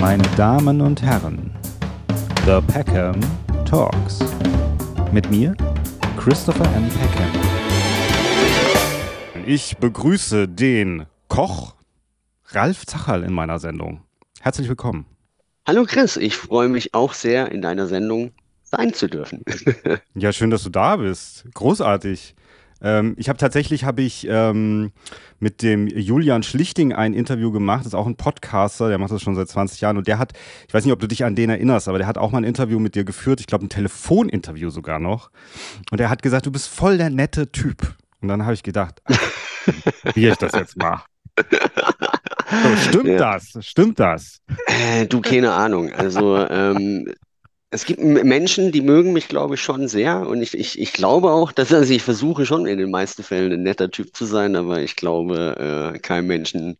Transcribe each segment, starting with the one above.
meine Damen und Herren, The Peckham Talks. Mit mir, Christopher M. Peckham. Ich begrüße den Koch Ralf Zacherl in meiner Sendung. Herzlich willkommen. Hallo Chris, ich freue mich auch sehr, in deiner Sendung sein zu dürfen. ja, schön, dass du da bist. Großartig. Ähm, ich habe tatsächlich habe ich ähm, mit dem Julian Schlichting ein Interview gemacht. Das ist auch ein Podcaster, der macht das schon seit 20 Jahren und der hat, ich weiß nicht, ob du dich an den erinnerst, aber der hat auch mal ein Interview mit dir geführt. Ich glaube, ein Telefoninterview sogar noch. Und er hat gesagt, du bist voll der nette Typ. Und dann habe ich gedacht, wie ich das jetzt mache. So, stimmt ja. das? Stimmt das? Äh, du, keine Ahnung. Also ähm, es gibt Menschen, die mögen mich, glaube ich, schon sehr. Und ich, ich, ich glaube auch, dass also ich versuche schon in den meisten Fällen ein netter Typ zu sein, aber ich glaube, äh, keinem Menschen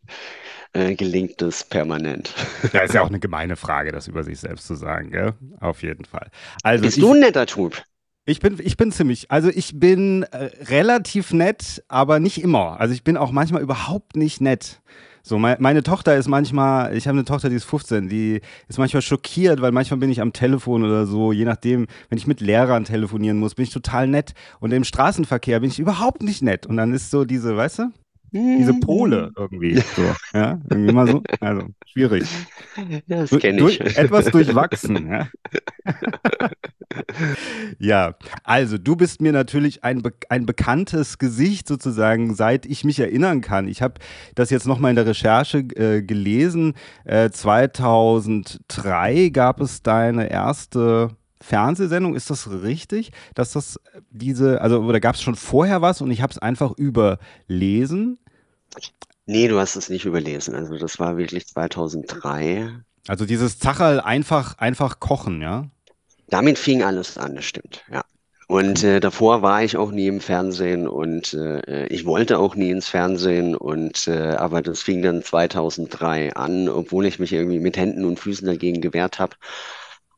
äh, gelingt das permanent. Ja, ist ja auch eine gemeine Frage, das über sich selbst zu sagen, gell? Auf jeden Fall. Also Bist ich, du ein netter Typ? Ich bin, ich bin ziemlich, also ich bin äh, relativ nett, aber nicht immer. Also ich bin auch manchmal überhaupt nicht nett. So, mein, meine Tochter ist manchmal, ich habe eine Tochter, die ist 15, die ist manchmal schockiert, weil manchmal bin ich am Telefon oder so, je nachdem, wenn ich mit Lehrern telefonieren muss, bin ich total nett. Und im Straßenverkehr bin ich überhaupt nicht nett. Und dann ist so diese, weißt du, diese Pole irgendwie. So, ja, irgendwie mal so. Also, schwierig. Ja, das kenne ich. Durch, etwas durchwachsen. Ja? ja, also du bist mir natürlich ein, ein bekanntes Gesicht sozusagen, seit ich mich erinnern kann. Ich habe das jetzt nochmal in der Recherche äh, gelesen. Äh, 2003 gab es deine erste Fernsehsendung, ist das richtig, dass das diese, also oder gab es schon vorher was und ich habe es einfach überlesen? Nee, du hast es nicht überlesen. Also das war wirklich 2003. Also dieses Zacherl einfach, einfach kochen, ja? Damit fing alles an, das stimmt, ja. Und äh, davor war ich auch nie im Fernsehen und äh, ich wollte auch nie ins Fernsehen und äh, aber das fing dann 2003 an, obwohl ich mich irgendwie mit Händen und Füßen dagegen gewehrt habe.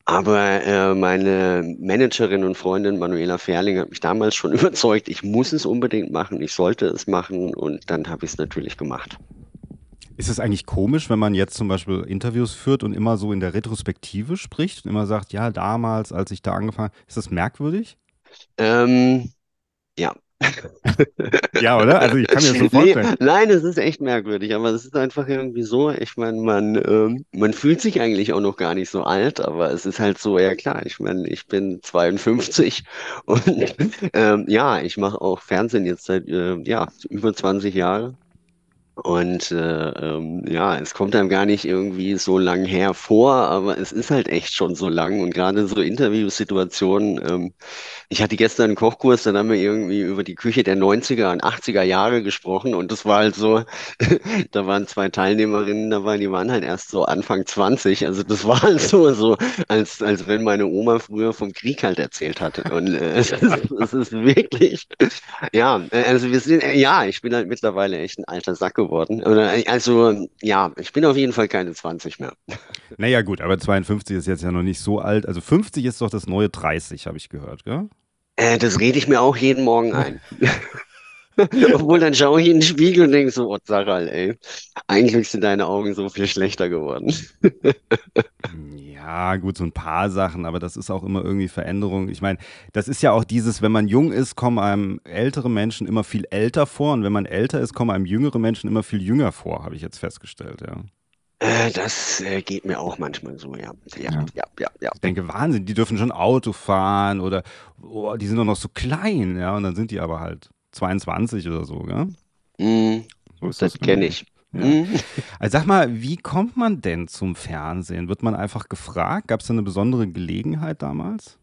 Aber äh, meine Managerin und Freundin Manuela Ferling hat mich damals schon überzeugt, ich muss es unbedingt machen, ich sollte es machen und dann habe ich es natürlich gemacht. Ist es eigentlich komisch, wenn man jetzt zum Beispiel Interviews führt und immer so in der Retrospektive spricht und immer sagt, ja, damals, als ich da angefangen habe, ist das merkwürdig? Ähm, ja, ja, oder? Also ich kann mir so vorstellen. Nee, nein, es ist echt merkwürdig, aber es ist einfach irgendwie so, ich meine, man, ähm, man fühlt sich eigentlich auch noch gar nicht so alt, aber es ist halt so, ja klar, ich meine, ich bin 52 und ähm, ja, ich mache auch Fernsehen jetzt seit äh, ja, über 20 Jahren und äh, ähm, ja, es kommt einem gar nicht irgendwie so lang hervor, aber es ist halt echt schon so lang. Und gerade so Interviewsituationen, ähm, ich hatte gestern einen Kochkurs, dann haben wir irgendwie über die Küche der 90er und 80er Jahre gesprochen und das war halt so, da waren zwei Teilnehmerinnen dabei, die waren halt erst so Anfang 20. Also das war halt so, so als, als wenn meine Oma früher vom Krieg halt erzählt hatte. Und äh, es, ist, es ist wirklich, ja, also wir sind, ja, ich bin halt mittlerweile echt ein alter Sack geworden. Also ja, ich bin auf jeden Fall keine 20 mehr. Naja gut, aber 52 ist jetzt ja noch nicht so alt. Also 50 ist doch das neue 30, habe ich gehört, gell? Äh, das rede ich mir auch jeden Morgen ein. Obwohl, dann schaue ich in den Spiegel und denke so, oh, Sarah, ey, eigentlich sind deine Augen so viel schlechter geworden. ja, gut, so ein paar Sachen, aber das ist auch immer irgendwie Veränderung. Ich meine, das ist ja auch dieses, wenn man jung ist, kommen einem ältere Menschen immer viel älter vor und wenn man älter ist, kommen einem jüngere Menschen immer viel jünger vor, habe ich jetzt festgestellt, ja. Äh, das äh, geht mir auch manchmal so, ja. Ja, ja. ja, ja, ja. Ich denke, Wahnsinn, die dürfen schon Auto fahren oder oh, die sind doch noch so klein, ja, und dann sind die aber halt 22 oder so, gell? Mm, so das, das kenne ich. Ja. Mm. Also sag mal, wie kommt man denn zum Fernsehen? Wird man einfach gefragt? Gab es da eine besondere Gelegenheit damals?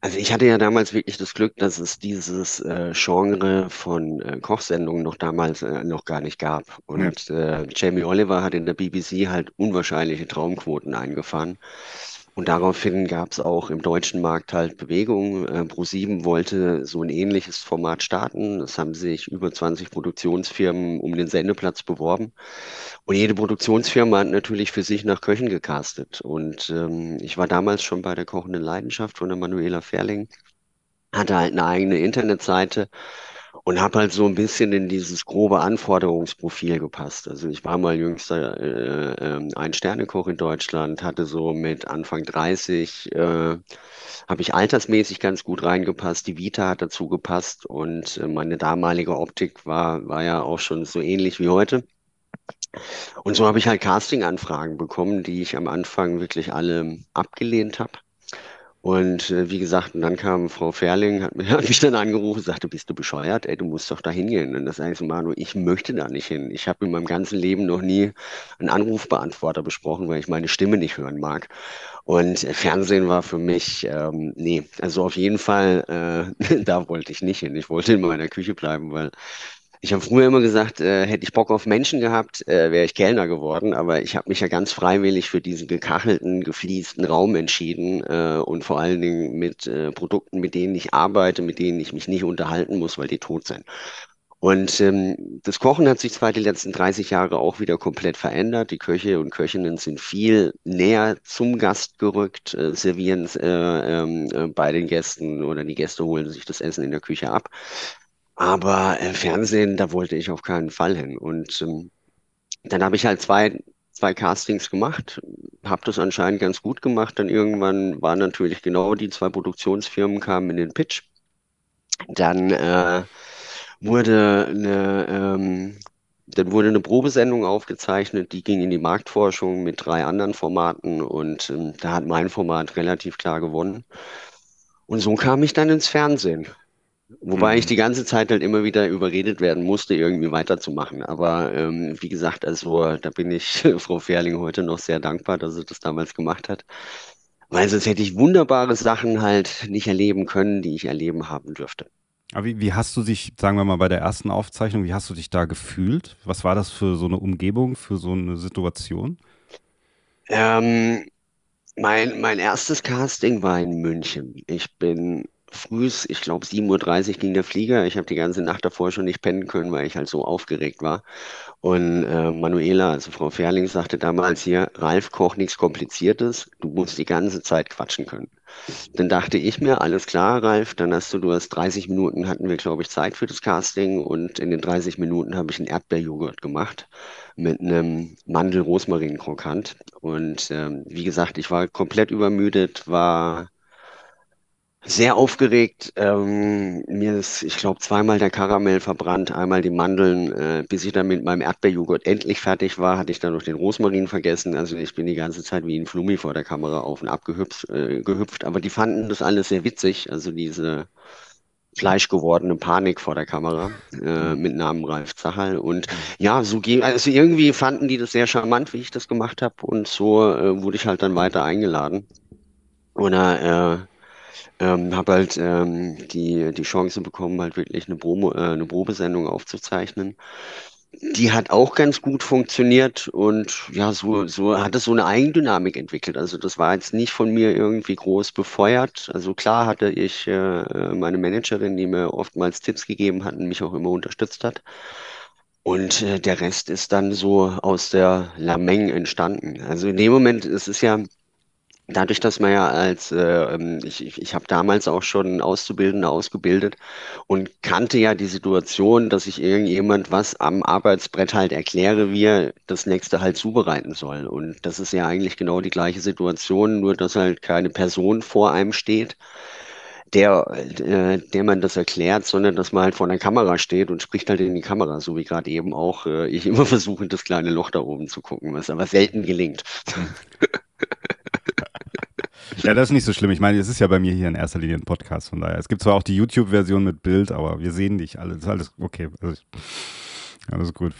Also ich hatte ja damals wirklich das Glück, dass es dieses äh, Genre von äh, Kochsendungen noch damals äh, noch gar nicht gab. Und äh, Jamie Oliver hat in der BBC halt unwahrscheinliche Traumquoten eingefahren. Und daraufhin gab es auch im deutschen Markt halt Bewegungen. Äh, Pro7 wollte so ein ähnliches Format starten. Es haben sich über 20 Produktionsfirmen um den Sendeplatz beworben. Und jede Produktionsfirma hat natürlich für sich nach Köchen gecastet. Und ähm, ich war damals schon bei der kochenden Leidenschaft von der Manuela Ferling, hatte halt eine eigene Internetseite und habe halt so ein bisschen in dieses grobe Anforderungsprofil gepasst. Also ich war mal jüngster äh, äh, Ein-Sterne-Koch in Deutschland, hatte so mit Anfang 30, äh, habe ich altersmäßig ganz gut reingepasst, die Vita hat dazu gepasst und äh, meine damalige Optik war, war ja auch schon so ähnlich wie heute. Und so habe ich halt Casting-Anfragen bekommen, die ich am Anfang wirklich alle abgelehnt habe. Und äh, wie gesagt, und dann kam Frau Ferling, hat, mich- hat mich dann angerufen, sagte, bist du bescheuert? Ey, du musst doch da hingehen. Und das so, Manu, ich möchte da nicht hin. Ich habe in meinem ganzen Leben noch nie einen Anrufbeantworter besprochen, weil ich meine Stimme nicht hören mag. Und äh, Fernsehen war für mich, ähm, nee, also auf jeden Fall, äh, da wollte ich nicht hin. Ich wollte in meiner Küche bleiben, weil ich habe früher immer gesagt, äh, hätte ich Bock auf Menschen gehabt, äh, wäre ich Kellner geworden. Aber ich habe mich ja ganz freiwillig für diesen gekachelten, gefliesten Raum entschieden äh, und vor allen Dingen mit äh, Produkten, mit denen ich arbeite, mit denen ich mich nicht unterhalten muss, weil die tot sind. Und ähm, das Kochen hat sich zwar die letzten 30 Jahre auch wieder komplett verändert. Die Köche und Köchinnen sind viel näher zum Gast gerückt, äh, servieren äh, ähm, äh, bei den Gästen oder die Gäste holen sich das Essen in der Küche ab. Aber äh, Fernsehen, da wollte ich auf keinen Fall hin. Und ähm, dann habe ich halt zwei, zwei Castings gemacht, habe das anscheinend ganz gut gemacht. Dann irgendwann waren natürlich genau die zwei Produktionsfirmen kamen in den Pitch. Dann äh, wurde eine, ähm, dann wurde eine Probesendung aufgezeichnet, die ging in die Marktforschung mit drei anderen Formaten und ähm, da hat mein Format relativ klar gewonnen. Und so kam ich dann ins Fernsehen. Wobei ich Mhm. die ganze Zeit halt immer wieder überredet werden musste, irgendwie weiterzumachen. Aber ähm, wie gesagt, also da bin ich Frau Ferling heute noch sehr dankbar, dass sie das damals gemacht hat. Weil sonst hätte ich wunderbare Sachen halt nicht erleben können, die ich erleben haben dürfte. Aber wie, wie hast du dich, sagen wir mal, bei der ersten Aufzeichnung, wie hast du dich da gefühlt? Was war das für so eine Umgebung, für so eine Situation? Ähm, mein, mein erstes Casting war in München. Ich bin frühs, ich glaube 7.30 Uhr ging der Flieger. Ich habe die ganze Nacht davor schon nicht pennen können, weil ich halt so aufgeregt war. Und äh, Manuela, also Frau Ferling, sagte damals hier, Ralf, koch nichts Kompliziertes, du musst die ganze Zeit quatschen können. Dann dachte ich mir, alles klar, Ralf, dann hast du, du hast 30 Minuten hatten wir, glaube ich, Zeit für das Casting und in den 30 Minuten habe ich einen Erdbeerjoghurt gemacht mit einem Mandel-Rosmarin-Krokant. Und ähm, wie gesagt, ich war komplett übermüdet, war sehr aufgeregt. Ähm, mir ist, ich glaube, zweimal der Karamell verbrannt, einmal die Mandeln. Äh, bis ich dann mit meinem Erdbeerjoghurt endlich fertig war, hatte ich dann noch den Rosmarin vergessen. Also ich bin die ganze Zeit wie ein Flummi vor der Kamera auf und ab gehüpft, äh, gehüpft. Aber die fanden das alles sehr witzig. Also diese fleischgewordene Panik vor der Kamera äh, mit Namen Ralf Zachal. Und ja, so ging, also irgendwie fanden die das sehr charmant, wie ich das gemacht habe. Und so äh, wurde ich halt dann weiter eingeladen. Oder äh, ähm, habe halt ähm, die, die Chance bekommen, halt wirklich eine Promo, äh, eine Probesendung aufzuzeichnen. Die hat auch ganz gut funktioniert und ja, so, so hat es so eine Eigendynamik entwickelt. Also das war jetzt nicht von mir irgendwie groß befeuert. Also klar hatte ich äh, meine Managerin, die mir oftmals Tipps gegeben hat und mich auch immer unterstützt hat. Und äh, der Rest ist dann so aus der Lameng entstanden. Also in dem Moment, es ist ja Dadurch, dass man ja als, äh, ähm, ich, ich, ich habe damals auch schon Auszubildende ausgebildet und kannte ja die Situation, dass ich irgendjemand was am Arbeitsbrett halt erkläre, wie er das nächste halt zubereiten soll. Und das ist ja eigentlich genau die gleiche Situation, nur dass halt keine Person vor einem steht, der, äh, der man das erklärt, sondern dass man halt vor einer Kamera steht und spricht halt in die Kamera, so wie gerade eben auch äh, ich immer versuche, das kleine Loch da oben zu gucken, was aber selten gelingt. Ja, das ist nicht so schlimm. Ich meine, es ist ja bei mir hier in erster Linie ein Podcast, von daher. Es gibt zwar auch die YouTube-Version mit Bild, aber wir sehen dich alle. Ist alles okay. Ich, alles gut.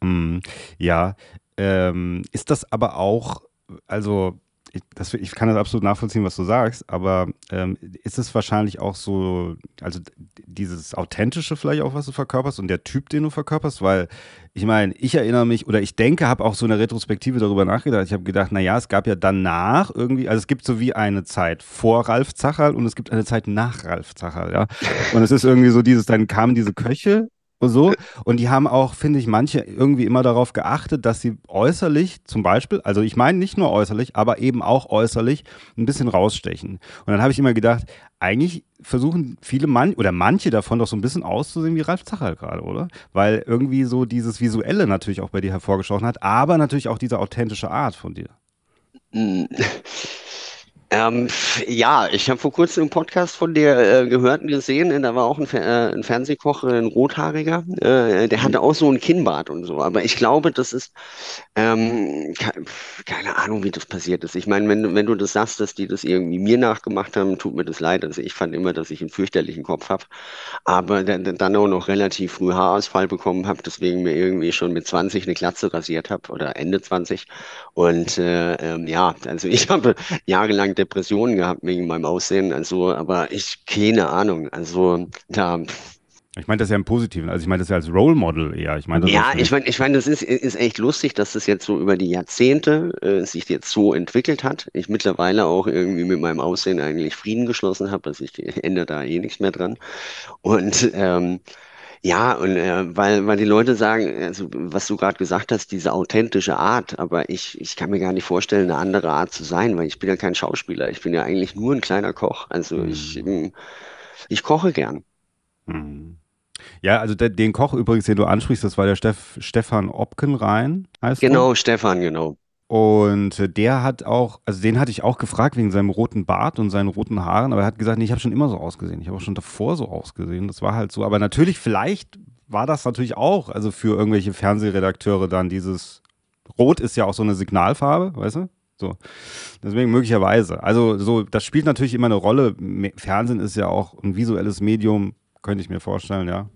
Mm, ja, ähm, ist das aber auch, also ich, das, ich kann das absolut nachvollziehen, was du sagst, aber ähm, ist es wahrscheinlich auch so, also dieses Authentische vielleicht auch, was du verkörperst und der Typ, den du verkörperst, weil ich meine, ich erinnere mich oder ich denke, habe auch so eine Retrospektive darüber nachgedacht. Ich habe gedacht, naja, es gab ja danach irgendwie, also es gibt so wie eine Zeit vor Ralf Zacherl und es gibt eine Zeit nach Ralf Zacherl, ja. Und es ist irgendwie so dieses, dann kamen diese Köche so. Und die haben auch, finde ich, manche irgendwie immer darauf geachtet, dass sie äußerlich zum Beispiel, also ich meine nicht nur äußerlich, aber eben auch äußerlich ein bisschen rausstechen. Und dann habe ich immer gedacht, eigentlich versuchen viele man oder manche davon doch so ein bisschen auszusehen wie Ralf Zacherl gerade, oder? Weil irgendwie so dieses Visuelle natürlich auch bei dir hervorgestochen hat, aber natürlich auch diese authentische Art von dir. Hm. Ähm, ja, ich habe vor kurzem einen Podcast von dir äh, gehört und gesehen, und da war auch ein, Fer äh, ein Fernsehkoch, ein Rothaariger, äh, der hatte auch so einen Kinnbart und so. Aber ich glaube, das ist, ähm, ke keine Ahnung, wie das passiert ist. Ich meine, wenn, wenn du das sagst, dass die das irgendwie mir nachgemacht haben, tut mir das leid. Also ich fand immer, dass ich einen fürchterlichen Kopf habe, aber dann auch noch relativ früh Haarausfall bekommen habe, deswegen mir irgendwie schon mit 20 eine Glatze rasiert habe oder Ende 20. Und äh, ähm, ja, also ich habe jahrelang Depressionen gehabt wegen meinem Aussehen. Also, aber ich keine Ahnung. Also da. Ich meine das ja im Positiven, also ich meine das ja als Role Model eher. Ich meine, ja, ich meine, ich meine, das ist, ist echt lustig, dass das jetzt so über die Jahrzehnte äh, sich jetzt so entwickelt hat. Ich mittlerweile auch irgendwie mit meinem Aussehen eigentlich Frieden geschlossen habe, also ich ändere da eh nichts mehr dran. Und ähm, ja, und äh, weil, weil die Leute sagen, also was du gerade gesagt hast, diese authentische Art, aber ich, ich kann mir gar nicht vorstellen, eine andere Art zu sein, weil ich bin ja kein Schauspieler, ich bin ja eigentlich nur ein kleiner Koch. Also mhm. ich, ähm, ich koche gern. Mhm. Ja, also der, den Koch übrigens, den du ansprichst, das war der Steff, Stefan Opkenrein, heißt Genau, du? Stefan, genau. Und der hat auch, also den hatte ich auch gefragt wegen seinem roten Bart und seinen roten Haaren, aber er hat gesagt, nee, ich habe schon immer so ausgesehen. Ich habe auch schon davor so ausgesehen. Das war halt so. Aber natürlich, vielleicht war das natürlich auch, also für irgendwelche Fernsehredakteure dann dieses Rot ist ja auch so eine Signalfarbe, weißt du? So. Deswegen möglicherweise. Also so, das spielt natürlich immer eine Rolle. Fernsehen ist ja auch ein visuelles Medium, könnte ich mir vorstellen, ja.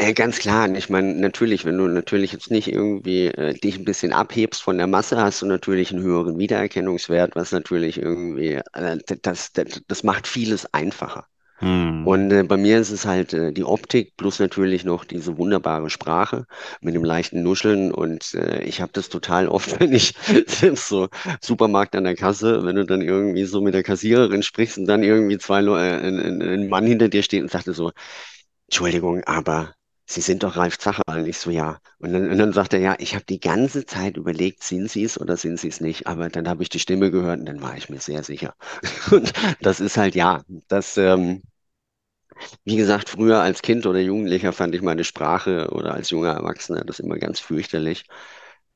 Äh, ganz klar. Ich meine, natürlich, wenn du natürlich jetzt nicht irgendwie äh, dich ein bisschen abhebst von der Masse, hast du natürlich einen höheren Wiedererkennungswert, was natürlich irgendwie, äh, das, das, das macht vieles einfacher. Hm. Und äh, bei mir ist es halt äh, die Optik plus natürlich noch diese wunderbare Sprache mit dem leichten Nuscheln. Und äh, ich habe das total oft, wenn ich selbst so Supermarkt an der Kasse, wenn du dann irgendwie so mit der Kassiererin sprichst und dann irgendwie zwei Leute, äh, ein, ein Mann hinter dir steht und sagte so, Entschuldigung, aber Sie sind doch Ralf Zacherl. Ich so, ja. Und dann, und dann sagt er, ja, ich habe die ganze Zeit überlegt, sind Sie es oder sind Sie es nicht? Aber dann habe ich die Stimme gehört und dann war ich mir sehr sicher. Und das ist halt, ja, das, ähm, wie gesagt, früher als Kind oder Jugendlicher fand ich meine Sprache oder als junger Erwachsener das immer ganz fürchterlich.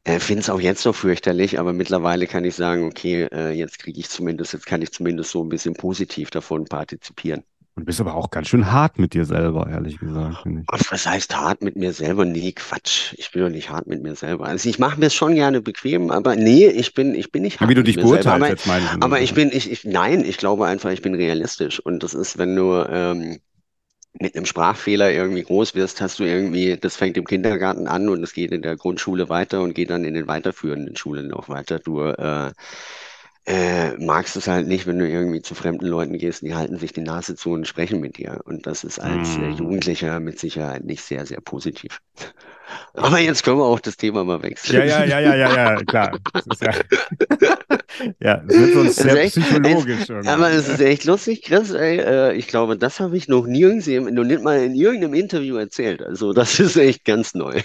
Äh, Finde es auch jetzt noch fürchterlich, aber mittlerweile kann ich sagen, okay, äh, jetzt kriege ich zumindest, jetzt kann ich zumindest so ein bisschen positiv davon partizipieren. Und bist aber auch ganz schön hart mit dir selber, ehrlich gesagt. Was heißt hart mit mir selber? Nee, Quatsch. Ich bin doch nicht hart mit mir selber. Also ich mache mir es schon gerne bequem, aber nee, ich bin, ich bin nicht hart. Wie du dich beurteilst, aber, jetzt meine ich. Aber ich bin, ich, ich, nein, ich glaube einfach, ich bin realistisch. Und das ist, wenn du ähm, mit einem Sprachfehler irgendwie groß wirst, hast du irgendwie, das fängt im Kindergarten an und es geht in der Grundschule weiter und geht dann in den weiterführenden Schulen noch weiter. Du äh, äh, magst es halt nicht, wenn du irgendwie zu fremden Leuten gehst, die halten sich die Nase zu und sprechen mit dir. Und das ist als mhm. Jugendlicher mit Sicherheit nicht sehr, sehr positiv. Aber jetzt können wir auch das Thema mal wechseln. Ja, ja, ja, ja, ja, ja, klar. ja, ja, das wird uns sehr echt, psychologisch. Es, aber es ist echt lustig, Chris. Ey, äh, ich glaube, das habe ich noch nirgends, noch nicht mal in irgendeinem Interview erzählt. Also das ist echt ganz neu.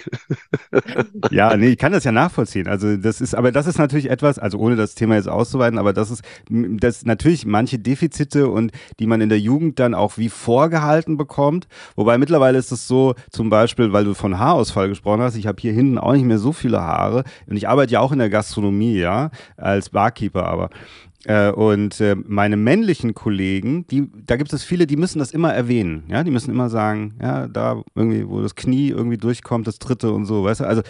ja, nee, ich kann das ja nachvollziehen. Also das ist, aber das ist natürlich etwas, also ohne das Thema jetzt auszuweiten, aber das ist, das natürlich manche Defizite und die man in der Jugend dann auch wie vorgehalten bekommt. Wobei mittlerweile ist es so, zum Beispiel, weil du von Haarausfall gesprochen hast, ich habe hier hinten auch nicht mehr so viele Haare und ich arbeite ja auch in der Gastronomie, ja, als Barkeeper aber. Äh, und äh, meine männlichen Kollegen, die, da gibt es viele, die müssen das immer erwähnen. Ja, die müssen immer sagen, ja, da irgendwie, wo das Knie irgendwie durchkommt, das dritte und so, weißt du. Also,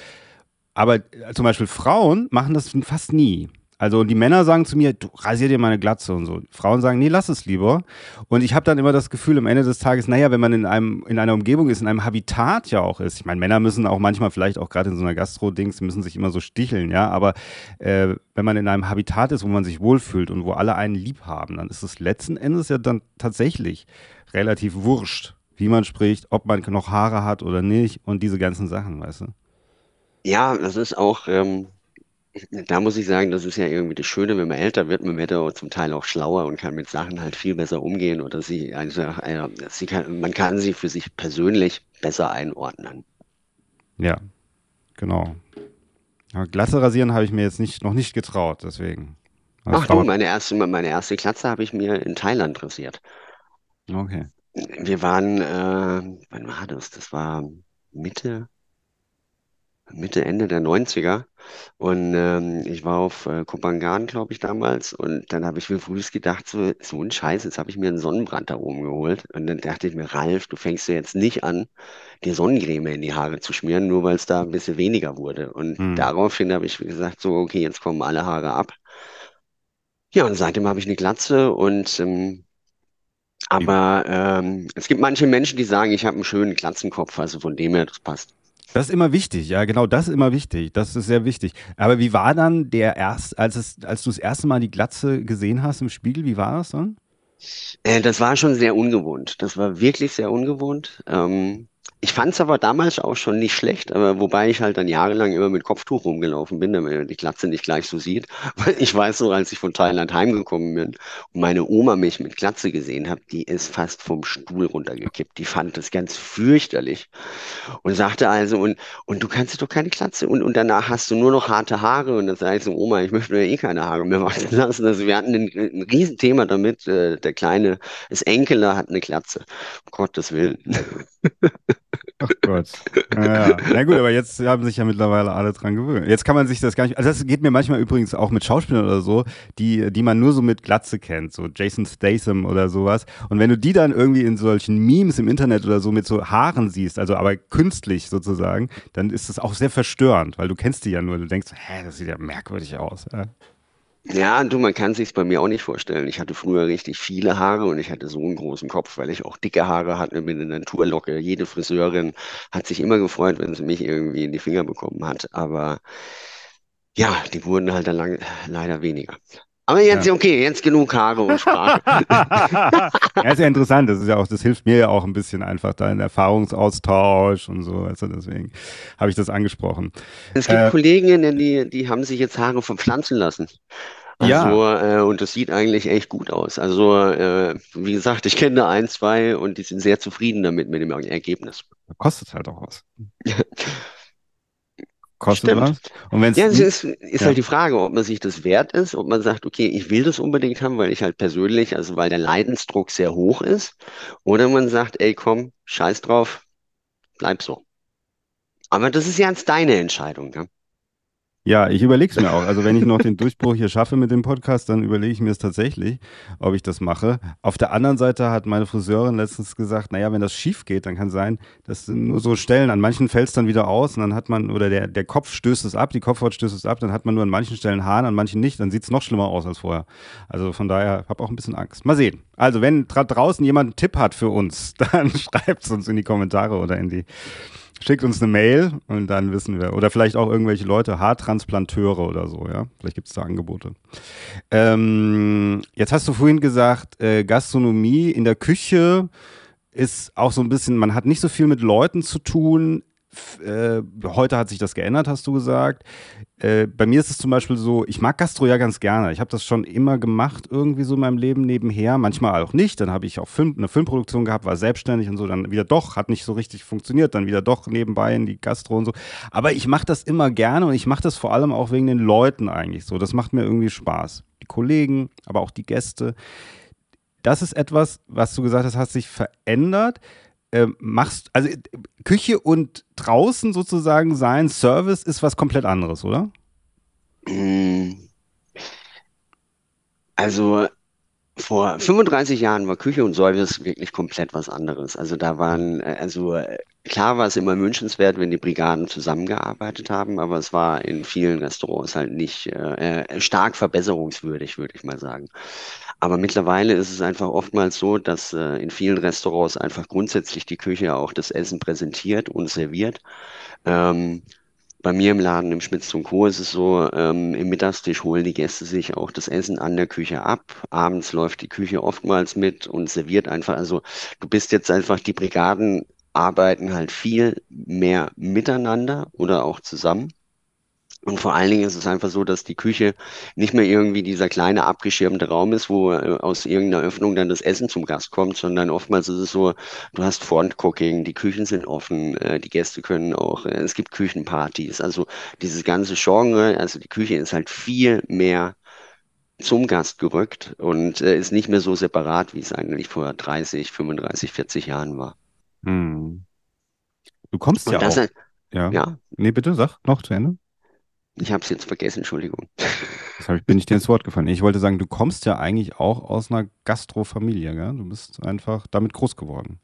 aber äh, zum Beispiel Frauen machen das fast nie. Also die Männer sagen zu mir, du rasier dir meine Glatze und so. Frauen sagen, nee, lass es lieber. Und ich habe dann immer das Gefühl am Ende des Tages, naja, wenn man in einem in einer Umgebung ist, in einem Habitat ja auch ist. Ich meine, Männer müssen auch manchmal vielleicht auch gerade in so einer Gastro-Dings, müssen sich immer so sticheln, ja. Aber äh, wenn man in einem Habitat ist, wo man sich wohlfühlt und wo alle einen lieb haben, dann ist es letzten Endes ja dann tatsächlich relativ wurscht, wie man spricht, ob man noch Haare hat oder nicht und diese ganzen Sachen, weißt du. Ja, das ist auch. Ähm Da muss ich sagen, das ist ja irgendwie das Schöne, wenn man älter wird, man wird ja zum Teil auch schlauer und kann mit Sachen halt viel besser umgehen oder sie einfach, äh, sie kann, man kann sie für sich persönlich besser einordnen. Ja, genau. Aber Glatze rasieren habe ich mir jetzt nicht, noch nicht getraut, deswegen. Ach du, meine erste, meine erste Glatze habe ich mir in Thailand rasiert. Okay. Wir waren, äh, wann war das? Das war Mitte, Mitte, Ende der 90er. Und ähm, ich war auf äh, Kopangan, glaube ich, damals. Und dann habe ich mir früh gedacht, so, so ein Scheiß, jetzt habe ich mir einen Sonnenbrand da oben geholt. Und dann dachte ich mir, Ralf, du fängst ja jetzt nicht an, dir Sonnencreme in die Haare zu schmieren, nur weil es da ein bisschen weniger wurde. Und Hm. daraufhin habe ich gesagt, so, okay, jetzt kommen alle Haare ab. Ja, und seitdem habe ich eine Glatze und ähm, aber ähm, es gibt manche Menschen, die sagen, ich habe einen schönen Glatzenkopf, also von dem her, das passt. Das ist immer wichtig, ja, genau, das ist immer wichtig. Das ist sehr wichtig. Aber wie war dann der erst, als es, als du das erste Mal die Glatze gesehen hast im Spiegel, wie war das dann? Äh, das war schon sehr ungewohnt. Das war wirklich sehr ungewohnt. Ähm, ich fand es aber damals auch schon nicht schlecht, aber wobei ich halt dann jahrelang immer mit Kopftuch rumgelaufen bin, damit man die Glatze nicht gleich so sieht. Ich weiß so, als ich von Thailand heimgekommen bin und meine Oma mich mit Glatze gesehen hat, die ist fast vom Stuhl runtergekippt. Die fand das ganz fürchterlich und sagte also, und, und du kannst doch keine Glatze und, und danach hast du nur noch harte Haare. Und dann sage ich so, Oma, ich möchte mir eh keine Haare mehr wachsen lassen. Also wir hatten ein, ein Riesenthema damit. Äh, der Kleine, das Enkeler hat eine Glatze. Um Gottes Willen. Ach Gott. Ja. Na gut, aber jetzt haben sich ja mittlerweile alle dran gewöhnt. Jetzt kann man sich das gar nicht. Also das geht mir manchmal übrigens auch mit Schauspielern oder so, die, die man nur so mit Glatze kennt, so Jason Statham oder sowas. Und wenn du die dann irgendwie in solchen Memes im Internet oder so mit so Haaren siehst, also aber künstlich sozusagen, dann ist das auch sehr verstörend, weil du kennst die ja nur. Du denkst, hä, das sieht ja merkwürdig aus. Ja. Ja, du, man kann sich's bei mir auch nicht vorstellen. Ich hatte früher richtig viele Haare und ich hatte so einen großen Kopf, weil ich auch dicke Haare hatte mit einer Naturlocke. Jede Friseurin hat sich immer gefreut, wenn sie mich irgendwie in die Finger bekommen hat. Aber ja, die wurden halt dann lang, leider weniger. Aber jetzt, Ja. okay, jetzt genug Haare und Sprache. ja, ist ja interessant. Das ist ja auch, das hilft mir ja auch ein bisschen einfach da in Erfahrungsaustausch und so. Also deswegen habe ich das angesprochen. Es gibt Äh, Kolleginnen, die, die haben sich jetzt Haare verpflanzen lassen. Ja. Also, äh, und das sieht eigentlich echt gut aus. Also, äh, wie gesagt, ich kenne da ein, zwei und die sind sehr zufrieden damit, mit dem Ergebnis. Kostet halt auch was. Kostet Stimmt. was. Und wenn Ja, es ist, ist Ja. halt die Frage, ob man sich das wert ist, ob man sagt, okay, ich will das unbedingt haben, weil ich halt persönlich, also weil der Leidensdruck sehr hoch ist, oder man sagt, ey, komm, scheiß drauf, bleib so. Aber das ist ja jetzt deine Entscheidung, ne? Ja, ich überlege es mir auch. Also wenn ich noch den Durchbruch hier schaffe mit dem Podcast, dann überlege ich mir es tatsächlich, ob ich das mache. Auf der anderen Seite hat meine Friseurin letztens gesagt, naja, wenn das schief geht, dann kann sein, dass nur so Stellen, an manchen fällt es dann wieder aus und dann hat man, oder der, der Kopf stößt es ab, die Kopfhaut stößt es ab, dann hat man nur an manchen Stellen Haaren, an manchen nicht, dann sieht es noch schlimmer aus als vorher. Also von daher habe auch ein bisschen Angst. Mal sehen. Also wenn dra draußen jemand einen Tipp hat für uns, dann schreibt es uns in die Kommentare oder in die Schickt uns eine Mail und dann wissen wir. Oder vielleicht auch irgendwelche Leute, Haartransplanteure oder so, ja. Vielleicht gibt es da Angebote. Ähm, jetzt hast du vorhin gesagt, äh, Gastronomie in der Küche ist auch so ein bisschen, man hat nicht so viel mit Leuten zu tun. F äh, heute hat sich das geändert, hast du gesagt. Äh, bei mir ist es zum Beispiel so, ich mag Gastro ja ganz gerne. Ich habe das schon immer gemacht, irgendwie so in meinem Leben nebenher. Manchmal auch nicht. Dann habe ich auch Film, eine Filmproduktion gehabt, war selbstständig und so. Dann wieder doch, hat nicht so richtig funktioniert. Dann wieder doch nebenbei in die Gastro und so. Aber ich mache das immer gerne und ich mache das vor allem auch wegen den Leuten eigentlich so. Das macht mir irgendwie Spaß. Die Kollegen, aber auch die Gäste. Das ist etwas, was du gesagt hast, hat sich verändert. Ähm, machst, also äh, Küche und draußen sozusagen sein, Service ist was komplett anderes, oder? Mm, Also, vor 35 Jahren war Küche und Service wirklich komplett was anderes. Also da waren, äh, also äh, klar war es immer wünschenswert, wenn die Brigaden zusammengearbeitet haben, aber es war in vielen Restaurants halt nicht äh, äh, stark verbesserungswürdig, würde ich mal sagen. Aber mittlerweile ist es einfach oftmals so, dass äh, in vielen Restaurants einfach grundsätzlich die Küche auch das Essen präsentiert und serviert. Ähm, bei mir im Laden im Schmitz und Co. ist es so, ähm, im Mittagstisch holen die Gäste sich auch das Essen an der Küche ab. Abends läuft die Küche oftmals mit und serviert einfach. Also du bist jetzt einfach, die Brigaden arbeiten halt viel mehr miteinander oder auch zusammen. Und vor allen Dingen ist es einfach so, dass die Küche nicht mehr irgendwie dieser kleine abgeschirmte Raum ist, wo äh, aus irgendeiner Öffnung dann das Essen zum Gast kommt, sondern oftmals ist es so, du hast Front-Cooking, die Küchen sind offen, äh, die Gäste können auch, äh, es gibt Küchenpartys. Also dieses ganze Genre, also die Küche ist halt viel mehr zum Gast gerückt und ist nicht mehr so separat, wie es eigentlich vor 30, 35, 40 Jahren war. Hm. Du kommst Und ja auch. Ja. ja, Nee, bitte, sag noch zu Ende. Ich habe es jetzt vergessen, Entschuldigung. Das ich, bin ich dir ins Wort gefallen. Ich wollte sagen, du kommst ja eigentlich auch aus einer Gastrofamilie, gell? Du bist einfach damit groß geworden.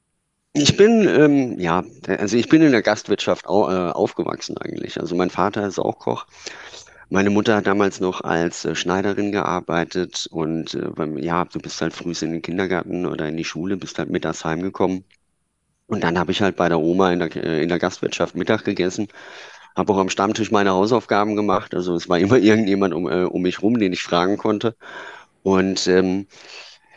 Ich bin, ähm, ja, also ich bin in der Gastwirtschaft au äh, aufgewachsen eigentlich. Also mein Vater ist auch Koch. Meine Mutter hat damals noch als äh, Schneiderin gearbeitet und äh, beim, ja, du bist halt früh in den Kindergarten oder in die Schule, bist halt mittags heimgekommen. Und dann habe ich halt bei der Oma in der, äh, in der Gastwirtschaft Mittag gegessen, habe auch am Stammtisch meine Hausaufgaben gemacht. Also es war immer irgendjemand um, äh, um mich rum, den ich fragen konnte. Und ähm,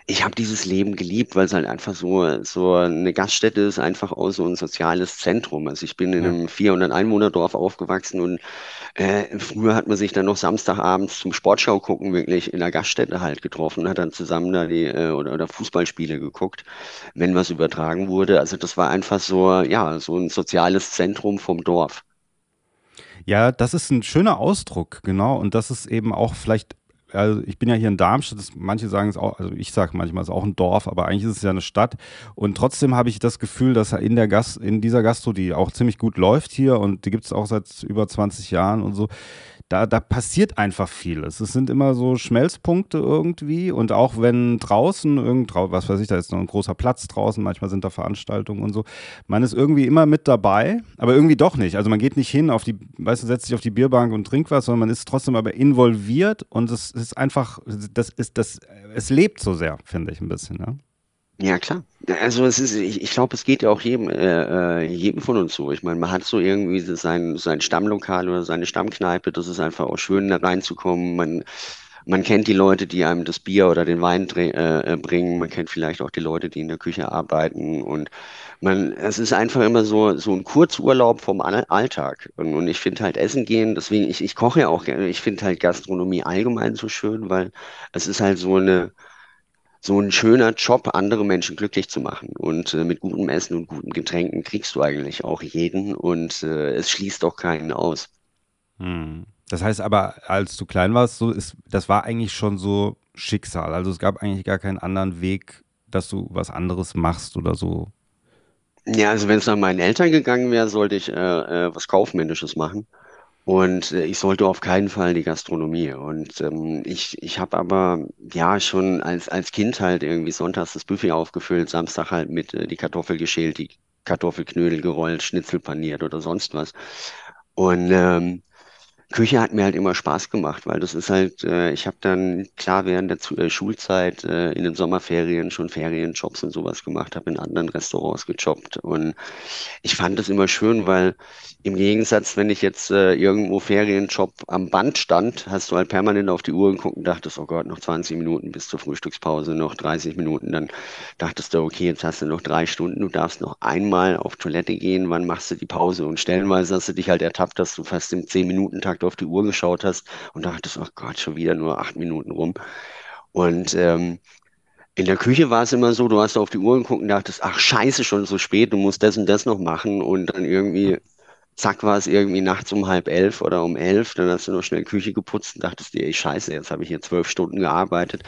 ich habe dieses Leben geliebt, weil es halt einfach so, so eine Gaststätte ist, einfach auch so ein soziales Zentrum. Also ich bin in einem 400 Einwohnerdorf aufgewachsen und äh, früher hat man sich dann noch Samstagabends zum Sportschau gucken wirklich in der Gaststätte halt getroffen, hat dann zusammen da die äh, oder, oder Fußballspiele geguckt, wenn was übertragen wurde. Also das war einfach so, ja, so ein soziales Zentrum vom Dorf. Ja, das ist ein schöner Ausdruck, genau. Und das ist eben auch vielleicht, also ich bin ja hier in Darmstadt, das, manche sagen es auch, also ich sage manchmal, es ist auch ein Dorf, aber eigentlich ist es ja eine Stadt. Und trotzdem habe ich das Gefühl, dass in der Gast, in dieser Gastro, die auch ziemlich gut läuft hier und die gibt es auch seit über 20 Jahren und so, da, da passiert einfach vieles. Es sind immer so Schmelzpunkte irgendwie und auch wenn draußen irgend, was weiß ich, da ist noch ein großer Platz draußen, manchmal sind da Veranstaltungen und so, man ist irgendwie immer mit dabei, aber irgendwie doch nicht. Also man geht nicht hin auf die, weißt du, setzt sich auf die Bierbank und trinkt was, sondern man ist trotzdem aber involviert und es ist einfach, das ist das, es lebt so sehr, finde ich ein bisschen, ne? Ja, klar. Also es ist, ich, ich glaube, es geht ja auch jedem, äh, äh, jedem von uns so. Ich meine, man hat so irgendwie sein, sein Stammlokal oder seine Stammkneipe. Das ist einfach auch schön, da reinzukommen. Man, man kennt die Leute, die einem das Bier oder den Wein äh, äh, bringen. Man kennt vielleicht auch die Leute, die in der Küche arbeiten. Und man, es ist einfach immer so, so ein Kurzurlaub vom All- Alltag. Und, und ich finde halt Essen gehen, deswegen, ich, ich koche ja auch gerne. Ich finde halt Gastronomie allgemein so schön, weil es ist halt so eine so ein schöner Job, andere Menschen glücklich zu machen. Und äh, mit gutem Essen und guten Getränken kriegst du eigentlich auch jeden und äh, es schließt auch keinen aus. Hm. Das heißt aber, als du klein warst, so ist, das war eigentlich schon so Schicksal. Also es gab eigentlich gar keinen anderen Weg, dass du was anderes machst oder so. Ja, also wenn es nach meinen Eltern gegangen wäre, sollte ich äh, äh, was Kaufmännisches machen. Und äh, ich sollte auf keinen Fall die Gastronomie. Und ähm, ich, ich habe aber ja schon als, als Kind halt irgendwie sonntags das Buffet aufgefüllt, Samstag halt mit äh, die Kartoffel geschält, die Kartoffelknödel gerollt, Schnitzel paniert oder sonst was. Und ähm, Küche hat mir halt immer Spaß gemacht, weil das ist halt, äh, ich habe dann klar während der Zu äh, Schulzeit äh, in den Sommerferien schon Ferienjobs und sowas gemacht, habe in anderen Restaurants gejobbt und ich fand das immer schön, weil im Gegensatz, wenn ich jetzt äh, irgendwo Ferienjob am Band stand, hast du halt permanent auf die Uhr geguckt und dachtest, oh Gott, noch 20 Minuten bis zur Frühstückspause, noch 30 Minuten, dann dachtest du, okay, jetzt hast du noch drei Stunden, du darfst noch einmal auf Toilette gehen, wann machst du die Pause? Und stellenweise hast du dich halt ertappt, dass du fast im 10-Minuten-Takt auf die Uhr geschaut hast und dachtest, oh Gott, schon wieder nur acht Minuten rum. Und ähm, in der Küche war es immer so, du hast auf die Uhr geguckt und dachtest, ach scheiße, schon so spät, du musst das und das noch machen und dann irgendwie, zack, war es irgendwie nachts um halb elf oder um elf, dann hast du noch schnell Küche geputzt und dachtest dir, ey, scheiße, jetzt habe ich hier zwölf Stunden gearbeitet.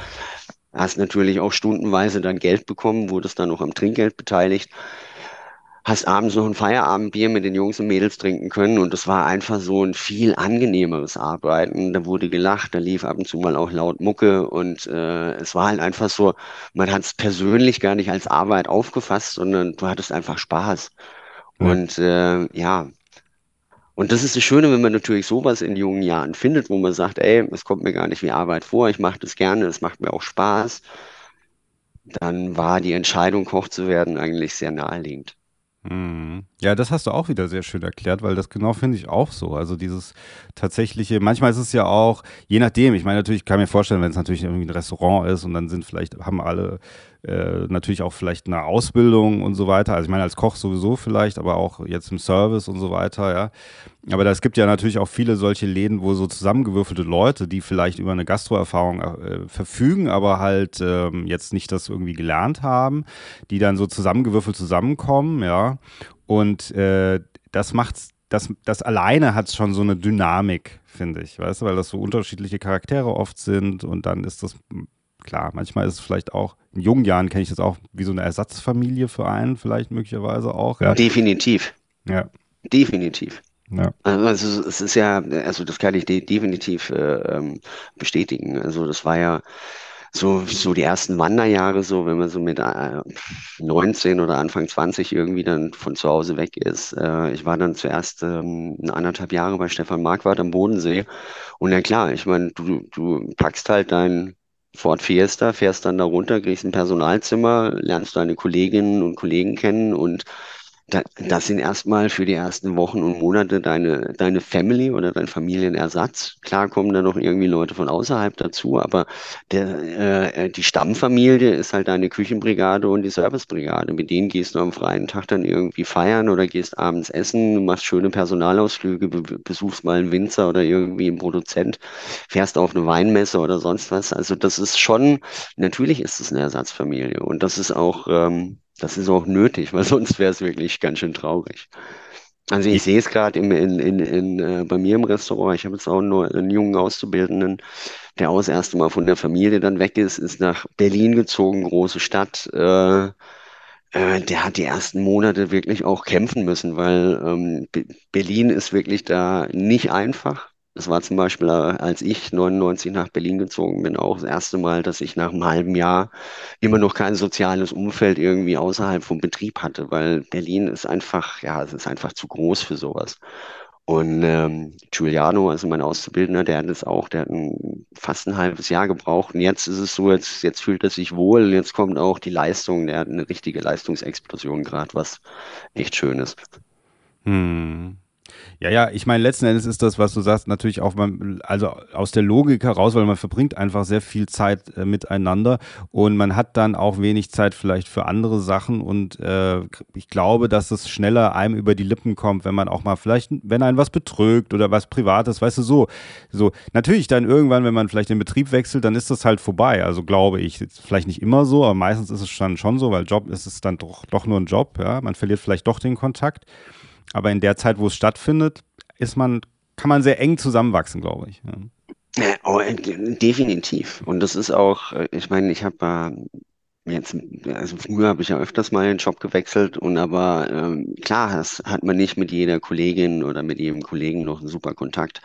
Hast natürlich auch stundenweise dann Geld bekommen, wurdest dann noch am Trinkgeld beteiligt hast abends noch ein Feierabendbier mit den Jungs und Mädels trinken können und das war einfach so ein viel angenehmeres Arbeiten. Da wurde gelacht, da lief ab und zu mal auch laut Mucke und äh, es war halt einfach so, man hat es persönlich gar nicht als Arbeit aufgefasst, sondern du hattest einfach Spaß. Ja. Und äh, ja, und das ist das Schöne, wenn man natürlich sowas in jungen Jahren findet, wo man sagt, ey, es kommt mir gar nicht wie Arbeit vor, ich mache das gerne, es macht mir auch Spaß, dann war die Entscheidung, Koch zu werden, eigentlich sehr naheliegend. Mhm. Ja, das hast du auch wieder sehr schön erklärt, weil das genau finde ich auch so. Also dieses tatsächliche, manchmal ist es ja auch, je nachdem, ich meine natürlich, kann mir vorstellen, wenn es natürlich irgendwie ein Restaurant ist und dann sind vielleicht, haben alle äh, natürlich auch vielleicht eine Ausbildung und so weiter. Also ich meine als Koch sowieso vielleicht, aber auch jetzt im Service und so weiter, ja. Aber es gibt ja natürlich auch viele solche Läden, wo so zusammengewürfelte Leute, die vielleicht über eine Gastroerfahrung äh, verfügen, aber halt ähm, jetzt nicht das irgendwie gelernt haben, die dann so zusammengewürfelt zusammenkommen, ja. Und äh, das macht's das, das alleine hat schon so eine Dynamik, finde ich, weißt du, weil das so unterschiedliche Charaktere oft sind und dann ist das klar, manchmal ist es vielleicht auch, in jungen Jahren kenne ich das auch wie so eine Ersatzfamilie für einen, vielleicht möglicherweise auch. Ja. Definitiv. Ja. Definitiv. Ja. Also es ist ja, also das kann ich de definitiv äh, ähm, bestätigen. Also das war ja so, so die ersten Wanderjahre, so wenn man so mit äh, 19 oder Anfang 20 irgendwie dann von zu Hause weg ist. Äh, ich war dann zuerst ähm, anderthalb Jahre bei Stefan Marquardt am Bodensee. Und ja klar, ich meine, du, du packst halt dein Ford Fiesta, fährst dann da runter, kriegst ein Personalzimmer, lernst deine Kolleginnen und Kollegen kennen und das sind erstmal für die ersten Wochen und Monate deine, deine Family oder dein Familienersatz. Klar kommen da noch irgendwie Leute von außerhalb dazu, aber der, äh, die Stammfamilie ist halt deine Küchenbrigade und die Servicebrigade. Mit denen gehst du am freien Tag dann irgendwie feiern oder gehst abends essen, machst schöne Personalausflüge, besuchst mal einen Winzer oder irgendwie einen Produzent, fährst auf eine Weinmesse oder sonst was. Also das ist schon, natürlich ist es eine Ersatzfamilie und das ist auch, ähm, das ist auch nötig, weil sonst wäre es wirklich ganz schön traurig. Also ich sehe es gerade in, in, in, äh, bei mir im Restaurant. Ich habe jetzt auch nur einen jungen Auszubildenden, der auch das erste Mal von der Familie dann weg ist, ist nach Berlin gezogen, große Stadt. Äh, äh, der hat die ersten Monate wirklich auch kämpfen müssen, weil ähm, Berlin ist wirklich da nicht einfach. Das war zum Beispiel, äh, als ich 99 nach Berlin gezogen bin, auch das erste Mal, dass ich nach einem halben Jahr immer noch kein soziales Umfeld irgendwie außerhalb vom Betrieb hatte, weil Berlin ist einfach, ja, es ist einfach zu groß für sowas. Und ähm, Giuliano, also mein Auszubildender, der hat es auch, der hat ein, fast ein halbes Jahr gebraucht. Und jetzt ist es so, jetzt, jetzt fühlt er sich wohl. Jetzt kommt auch die Leistung, der hat eine richtige Leistungsexplosion gerade, was echt schön ist. Hm. Ja, ja, ich meine, letzten Endes ist das, was du sagst, natürlich auch, man, also aus der Logik heraus, weil man verbringt einfach sehr viel Zeit äh, miteinander und man hat dann auch wenig Zeit vielleicht für andere Sachen und äh, ich glaube, dass es schneller einem über die Lippen kommt, wenn man auch mal vielleicht, wenn einen was betrügt oder was Privates, weißt du, so. So, natürlich dann irgendwann, wenn man vielleicht den Betrieb wechselt, dann ist das halt vorbei. Also glaube ich, vielleicht nicht immer so, aber meistens ist es dann schon so, weil Job ist es dann doch, doch nur ein Job, ja. Man verliert vielleicht doch den Kontakt. Aber in der Zeit, wo es stattfindet, ist man, kann man sehr eng zusammenwachsen, glaube ich. Ja. Oh, äh, definitiv. Und das ist auch, äh, ich meine, ich habe äh, jetzt, also früher habe ich ja öfters mal den Job gewechselt und aber ähm, klar, das hat man nicht mit jeder Kollegin oder mit jedem Kollegen noch einen super Kontakt.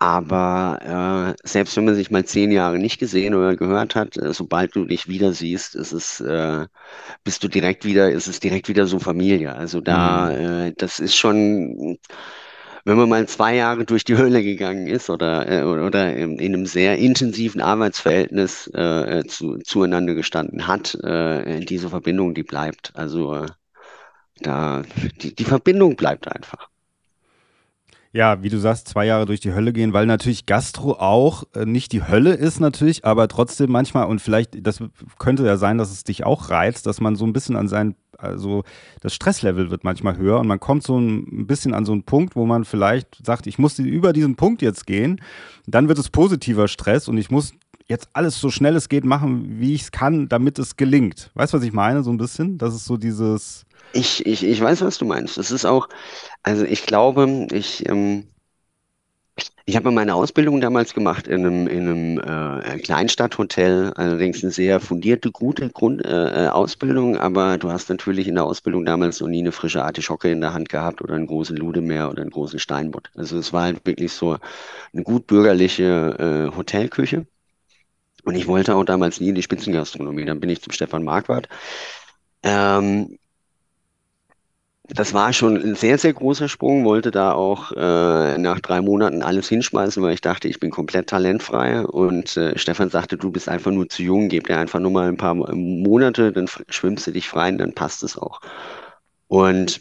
Aber äh, selbst wenn man sich mal zehn Jahre nicht gesehen oder gehört hat, äh, sobald du dich wieder siehst, ist es, äh, bist du direkt wieder, ist es direkt wieder so Familie. Also da, mhm. äh, das ist schon, wenn man mal zwei Jahre durch die Hölle gegangen ist oder, äh, oder in, in einem sehr intensiven Arbeitsverhältnis äh, zu, zueinander gestanden hat, äh, diese Verbindung, die bleibt. Also äh, da, die, die Verbindung bleibt einfach. Ja, wie du sagst, zwei Jahre durch die Hölle gehen, weil natürlich Gastro auch äh, nicht die Hölle ist natürlich, aber trotzdem manchmal und vielleicht, das könnte ja sein, dass es dich auch reizt, dass man so ein bisschen an sein, also das Stresslevel wird manchmal höher und man kommt so ein bisschen an so einen Punkt, wo man vielleicht sagt, ich muss über diesen Punkt jetzt gehen, dann wird es positiver Stress und ich muss jetzt alles so schnell es geht machen, wie ich es kann, damit es gelingt. Weißt du, was ich meine, so ein bisschen? Das ist so dieses ich, ich, ich weiß, was du meinst. Es ist auch, also ich glaube, ich, ähm, ich habe meine Ausbildung damals gemacht in einem, in einem äh, Kleinstadthotel, allerdings eine sehr fundierte, gute Grund, äh, äh, Ausbildung, aber du hast natürlich in der Ausbildung damals noch nie eine frische Artischocke in der Hand gehabt oder einen großen Ludemeer oder einen großen Steinbutt. Also es war halt wirklich so eine gut bürgerliche äh, Hotelküche. Und ich wollte auch damals nie in die Spitzengastronomie. Dann bin ich zum Stefan Marquardt. Ähm, das war schon ein sehr, sehr großer Sprung, wollte da auch äh, nach drei Monaten alles hinschmeißen, weil ich dachte, ich bin komplett talentfrei. Und äh, Stefan sagte, du bist einfach nur zu jung, gib dir einfach nur mal ein paar Monate, dann schwimmst du dich frei und dann passt es auch. Und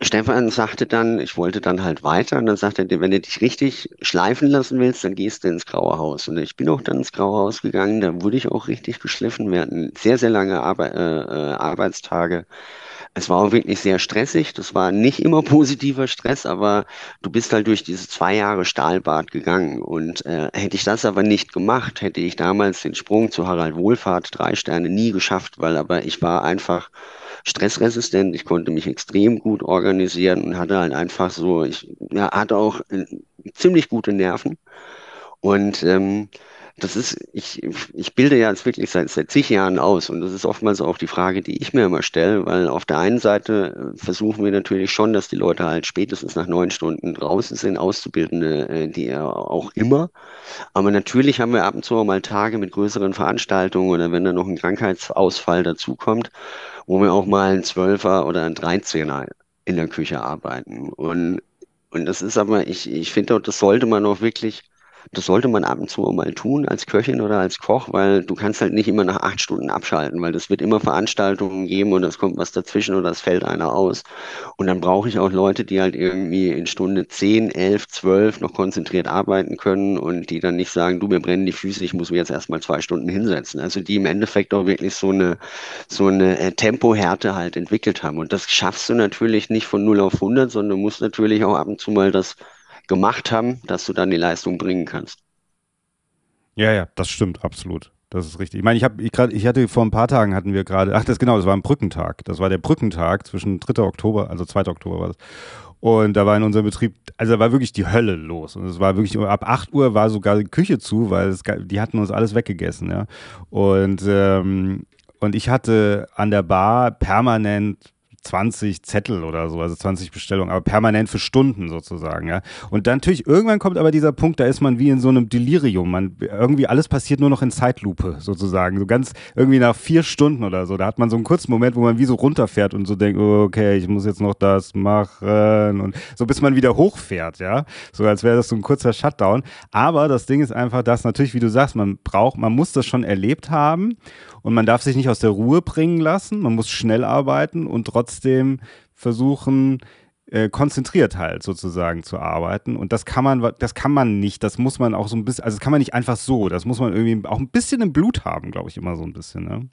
Stefan sagte dann, ich wollte dann halt weiter und dann sagte er, wenn du dich richtig schleifen lassen willst, dann gehst du ins Graue Haus. Und ich bin auch dann ins Graue Haus gegangen, da wurde ich auch richtig geschliffen. Wir hatten sehr, sehr lange Arbe äh, äh, Arbeitstage. Es war auch wirklich sehr stressig. Das war nicht immer positiver Stress, aber du bist halt durch diese zwei Jahre Stahlbad gegangen. Und äh, hätte ich das aber nicht gemacht, hätte ich damals den Sprung zu Harald Wohlfahrt drei Sterne nie geschafft, weil aber ich war einfach stressresistent, ich konnte mich extrem gut organisieren und hatte halt einfach so, ich ja, hatte auch äh, ziemlich gute Nerven. Und ähm, das ist, ich, ich bilde ja jetzt wirklich seit, seit zig Jahren aus und das ist oftmals auch die Frage, die ich mir immer stelle, weil auf der einen Seite äh, versuchen wir natürlich schon, dass die Leute halt spätestens nach neun Stunden draußen sind, Auszubildende, äh, die ja auch immer. Aber natürlich haben wir ab und zu auch mal Tage mit größeren Veranstaltungen oder wenn dann noch ein Krankheitsausfall dazukommt, wo wir auch mal ein Zwölfer oder ein Dreizehner in der Küche arbeiten. Und, und das ist aber, ich, ich finde, das sollte man auch wirklich das sollte man ab und zu mal tun als Köchin oder als Koch, weil du kannst halt nicht immer nach acht Stunden abschalten, weil das wird immer Veranstaltungen geben und es kommt was dazwischen oder es fällt einer aus. Und dann brauche ich auch Leute, die halt irgendwie in Stunde zehn, elf, zwölf noch konzentriert arbeiten können und die dann nicht sagen, du, mir brennen die Füße, ich muss mir jetzt erstmal zwei Stunden hinsetzen. Also die im Endeffekt auch wirklich so eine, so eine äh, Tempohärte halt entwickelt haben. Und das schaffst du natürlich nicht von 0 auf 100, sondern du musst natürlich auch ab und zu mal das gemacht haben, dass du dann die Leistung bringen kannst. Ja, ja, das stimmt, absolut. Das ist richtig. Ich meine, ich habe ich gerade, ich hatte vor ein paar Tagen hatten wir gerade, ach das genau, das war ein Brückentag. Das war der Brückentag zwischen 3. Oktober, also 2. Oktober war das. Und da war in unserem Betrieb, also da war wirklich die Hölle los. Und es war wirklich, ab 8 Uhr war sogar die Küche zu, weil es, die hatten uns alles weggegessen, ja. Und, ähm, und ich hatte an der Bar permanent 20 Zettel oder so, also 20 Bestellungen, aber permanent für Stunden sozusagen, ja. Und dann natürlich, irgendwann kommt aber dieser Punkt, da ist man wie in so einem Delirium. Man, irgendwie alles passiert nur noch in Zeitlupe sozusagen. So ganz irgendwie nach vier Stunden oder so. Da hat man so einen kurzen Moment, wo man wie so runterfährt und so denkt, okay, ich muss jetzt noch das machen und so bis man wieder hochfährt, ja. So als wäre das so ein kurzer Shutdown. Aber das Ding ist einfach, dass natürlich, wie du sagst, man braucht, man muss das schon erlebt haben und man darf sich nicht aus der Ruhe bringen lassen. Man muss schnell arbeiten und trotzdem versuchen, äh, konzentriert halt sozusagen zu arbeiten. Und das kann man, das kann man nicht. Das muss man auch so ein bisschen, also das kann man nicht einfach so. Das muss man irgendwie auch ein bisschen im Blut haben, glaube ich, immer so ein bisschen. Ne?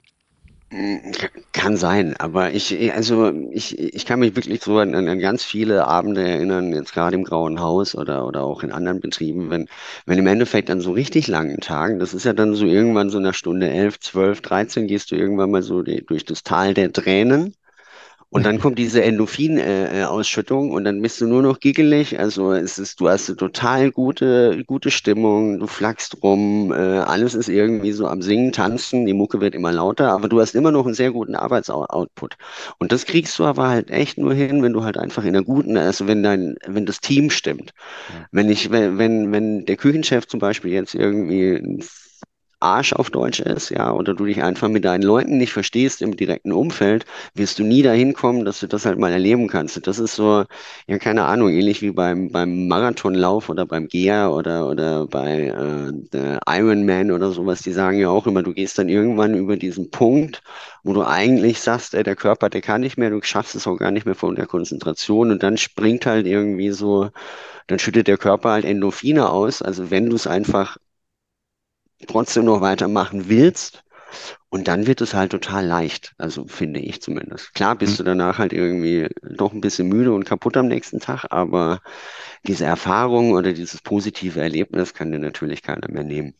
Kann sein, aber ich, also ich, ich kann mich wirklich so an, an ganz viele Abende erinnern, jetzt gerade im Grauen Haus oder, oder auch in anderen Betrieben, wenn, wenn im Endeffekt an so richtig langen Tagen, das ist ja dann so irgendwann so nach Stunde 11, 12, 13, gehst du irgendwann mal so die, durch das Tal der Tränen und dann kommt diese Endorphin-Ausschüttung äh, und dann bist du nur noch giggelig. Also es ist, du hast eine total gute, gute Stimmung, du flackst rum, äh, alles ist irgendwie so am Singen, Tanzen, die Mucke wird immer lauter, aber du hast immer noch einen sehr guten Arbeitsoutput. Und das kriegst du aber halt echt nur hin, wenn du halt einfach in einer guten, also wenn dein, wenn das Team stimmt. Wenn ich, wenn, wenn, wenn der Küchenchef zum Beispiel jetzt irgendwie Arsch auf Deutsch ist, ja, oder du dich einfach mit deinen Leuten nicht verstehst im direkten Umfeld, wirst du nie dahin kommen, dass du das halt mal erleben kannst. Das ist so, ja, keine Ahnung, ähnlich wie beim, beim Marathonlauf oder beim Geher oder, oder bei äh, Ironman oder sowas. Die sagen ja auch immer, du gehst dann irgendwann über diesen Punkt, wo du eigentlich sagst, ey, der Körper, der kann nicht mehr, du schaffst es auch gar nicht mehr von der Konzentration und dann springt halt irgendwie so, dann schüttet der Körper halt Endorphine aus. Also wenn du es einfach trotzdem noch weitermachen willst. Und dann wird es halt total leicht, also finde ich zumindest. Klar bist mhm. du danach halt irgendwie doch ein bisschen müde und kaputt am nächsten Tag, aber diese Erfahrung oder dieses positive Erlebnis kann dir natürlich keiner mehr nehmen.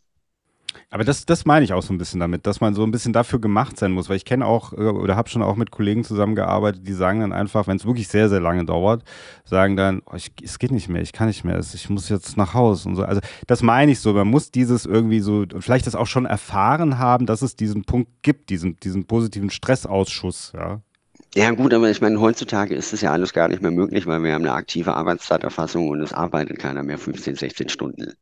Aber das, das meine ich auch so ein bisschen damit, dass man so ein bisschen dafür gemacht sein muss, weil ich kenne auch äh, oder habe schon auch mit Kollegen zusammengearbeitet, die sagen dann einfach, wenn es wirklich sehr, sehr lange dauert, sagen dann, oh, ich, es geht nicht mehr, ich kann nicht mehr, ich muss jetzt nach Hause und so. Also das meine ich so, man muss dieses irgendwie so, vielleicht das auch schon erfahren haben, dass es diesen Punkt gibt, diesen, diesen positiven Stressausschuss, ja. Ja gut, aber ich meine, heutzutage ist es ja alles gar nicht mehr möglich, weil wir haben eine aktive Arbeitszeiterfassung und es arbeitet keiner mehr 15, 16 Stunden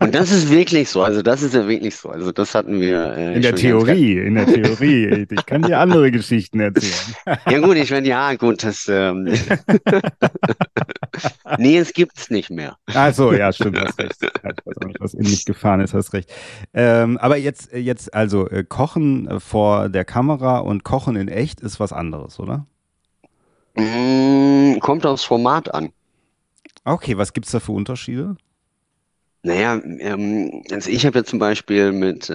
und das ist wirklich so, also das ist ja wirklich so. Also das hatten wir. Äh, in der Theorie, in der Theorie. Ich kann dir andere Geschichten erzählen. ja gut, ich meine, ja gut, das. Ähm nee, es gibt es nicht mehr. Ach so, ja, stimmt, hast recht. Was in mich gefahren ist, hast recht. Ähm, aber jetzt, jetzt also äh, Kochen vor der Kamera und Kochen in echt ist was anderes, oder? Mm, kommt aufs Format an. Okay, was gibt's da für Unterschiede? Naja, ähm, also ich habe ja zum Beispiel mit äh,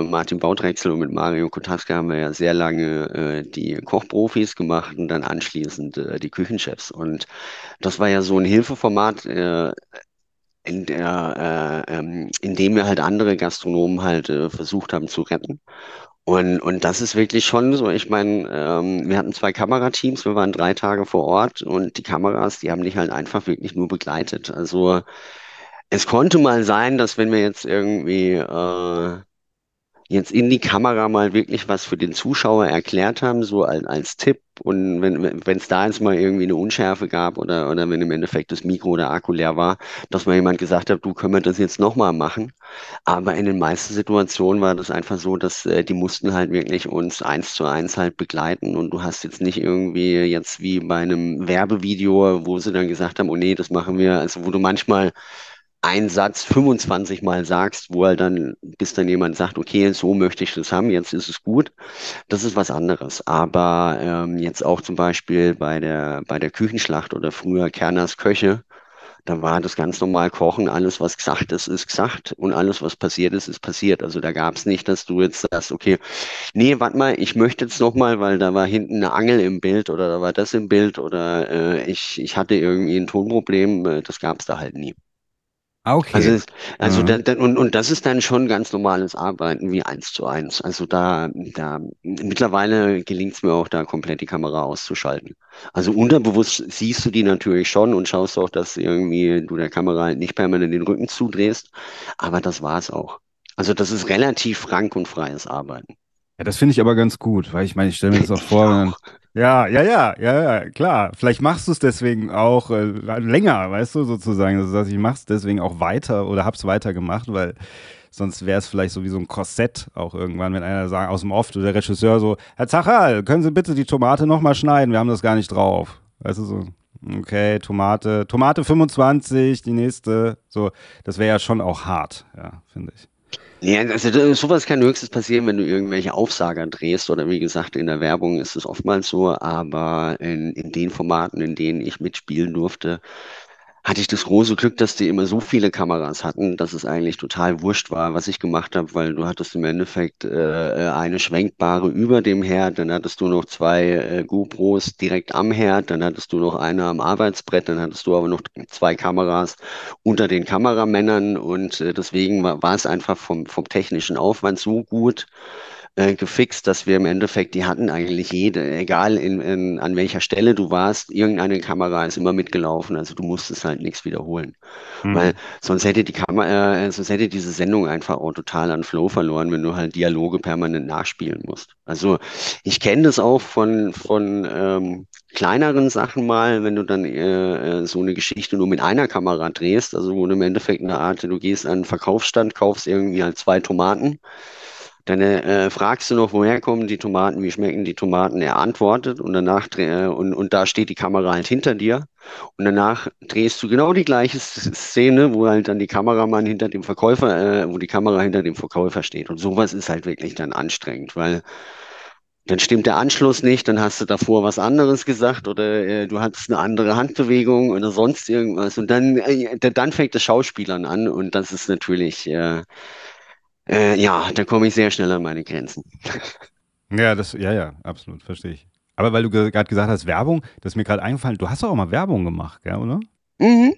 äh, Martin Baudrechsel und mit Mario Kotowski haben wir ja sehr lange äh, die Kochprofis gemacht und dann anschließend äh, die Küchenchefs. Und das war ja so ein Hilfeformat, äh, in der, äh, ähm, in dem wir halt andere Gastronomen halt äh, versucht haben zu retten. Und, und das ist wirklich schon so. Ich meine, ähm, wir hatten zwei Kamerateams, wir waren drei Tage vor Ort und die Kameras, die haben dich halt einfach wirklich nur begleitet. Also es konnte mal sein, dass wenn wir jetzt irgendwie äh, jetzt in die Kamera mal wirklich was für den Zuschauer erklärt haben, so als, als Tipp. Und wenn es da jetzt mal irgendwie eine Unschärfe gab oder, oder wenn im Endeffekt das Mikro oder Akku leer war, dass mal jemand gesagt hat, du können wir das jetzt nochmal machen. Aber in den meisten Situationen war das einfach so, dass äh, die mussten halt wirklich uns eins zu eins halt begleiten. Und du hast jetzt nicht irgendwie jetzt wie bei einem Werbevideo, wo sie dann gesagt haben, oh nee, das machen wir, also wo du manchmal einen Satz 25 Mal sagst, wo er dann, bis dann jemand sagt, okay, so möchte ich das haben, jetzt ist es gut. Das ist was anderes. Aber ähm, jetzt auch zum Beispiel bei der, bei der Küchenschlacht oder früher Kerners Köche, da war das ganz normal Kochen, alles, was gesagt ist, ist gesagt und alles, was passiert ist, ist passiert. Also da gab es nicht, dass du jetzt sagst, okay, nee, warte mal, ich möchte jetzt nochmal, weil da war hinten eine Angel im Bild oder da war das im Bild oder äh, ich, ich hatte irgendwie ein Tonproblem, äh, das gab es da halt nie. Ah, Also, okay. es- also da, Mhm. da, und, und das ist dann schon ganz normales Arbeiten wie eins zu eins. Also da, da mittlerweile gelingt es mir auch, da komplett die Kamera auszuschalten. Also unterbewusst siehst du die natürlich schon und schaust auch, dass irgendwie du der Kamera halt nicht permanent den Rücken zudrehst. Aber das war's auch. Also das ist relativ frank und freies Arbeiten. Ja, das finde ich aber ganz gut, weil ich meine, ich stelle mir das auch vor, auch. ja, ja, ja, ja, ja, klar. Vielleicht machst du es deswegen auch äh, länger, weißt du, sozusagen. Das heißt, ich mache es deswegen auch weiter oder hab's weiter gemacht, weil sonst wäre es vielleicht so wie so ein Korsett auch irgendwann, wenn einer sagt aus dem Off oder der Regisseur so, Herr Zachal, können Sie bitte die Tomate nochmal schneiden? Wir haben das gar nicht drauf. Weißt du so, okay, Tomate, Tomate 25, die nächste, so, das wäre ja schon auch hart, ja, finde ich. Ja, also sowas kann höchstens passieren, wenn du irgendwelche Aufsager drehst oder wie gesagt, in der Werbung ist es oftmals so, aber in, in den Formaten, in denen ich mitspielen durfte, hatte ich das große Glück, dass die immer so viele Kameras hatten, dass es eigentlich total wurscht war, was ich gemacht habe, weil du hattest im Endeffekt äh, äh, eine schwenkbare über dem Herd, dann hattest du noch zwei äh, GoPros direkt am Herd, dann hattest du noch eine am Arbeitsbrett, dann hattest du aber noch zwei Kameras unter den Kameramännern und äh, deswegen war, war es einfach vom, vom technischen Aufwand so gut äh, gefixt, dass wir im Endeffekt, die hatten eigentlich jede, egal in, in, an welcher Stelle du warst, irgendeine Kamera ist immer mitgelaufen, also du musstest halt nichts wiederholen. Weil Hm. sonst hätte die Kamera, äh, sonst hätte diese Sendung einfach auch total an Flow verloren, wenn du halt Dialoge permanent nachspielen musst. Also ich kenne das auch von, von ähm, kleineren Sachen mal, wenn du dann äh, äh, so eine Geschichte nur mit einer Kamera drehst, also wo du im Endeffekt eine Art, du gehst an einen Verkaufsstand, kaufst irgendwie halt zwei Tomaten dann äh, fragst du noch, woher kommen die Tomaten, wie schmecken die Tomaten? Er antwortet und danach äh, und, und da steht die Kamera halt hinter dir und danach drehst du genau die gleiche Szene, wo halt dann die Kameramann hinter dem Verkäufer, äh, wo die Kamera hinter dem Verkäufer steht. Und sowas ist halt wirklich dann anstrengend, weil dann stimmt der Anschluss nicht, dann hast du davor was anderes gesagt oder äh, du hattest eine andere Handbewegung oder sonst irgendwas und dann, äh, dann fängt das Schauspielern an und das ist natürlich äh, äh, ja, da komme ich sehr schnell an meine Grenzen. Ja, das, ja, ja, absolut, verstehe ich. Aber weil du ge- gerade gesagt hast, Werbung, das ist mir gerade eingefallen, du hast doch auch mal Werbung gemacht, gell, oder? Mhm.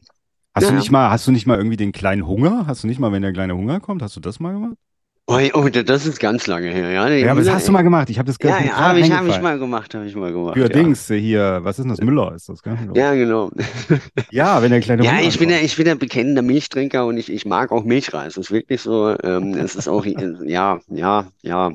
Hast Ja, du nicht mal, hast du nicht mal irgendwie den kleinen Hunger? Hast du nicht mal, wenn der kleine Hunger kommt, hast du das mal gemacht? Oh, das ist ganz lange her, ja. Ja, aber das hast du mal gemacht. Ich habe das Ja, ja, habe ich, hab ich mal gemacht, habe ich mal gemacht, Für ja. Dings äh, hier, was ist denn das? Müller ist das, gell? Ja, genau. Ja, wenn der kleine Ja, ich bin ja, ich bin ja bekennender Milchtrinker und ich, ich mag auch Milchreis. Das ist wirklich so. Ähm, es ist auch, äh, ja, ja, ja.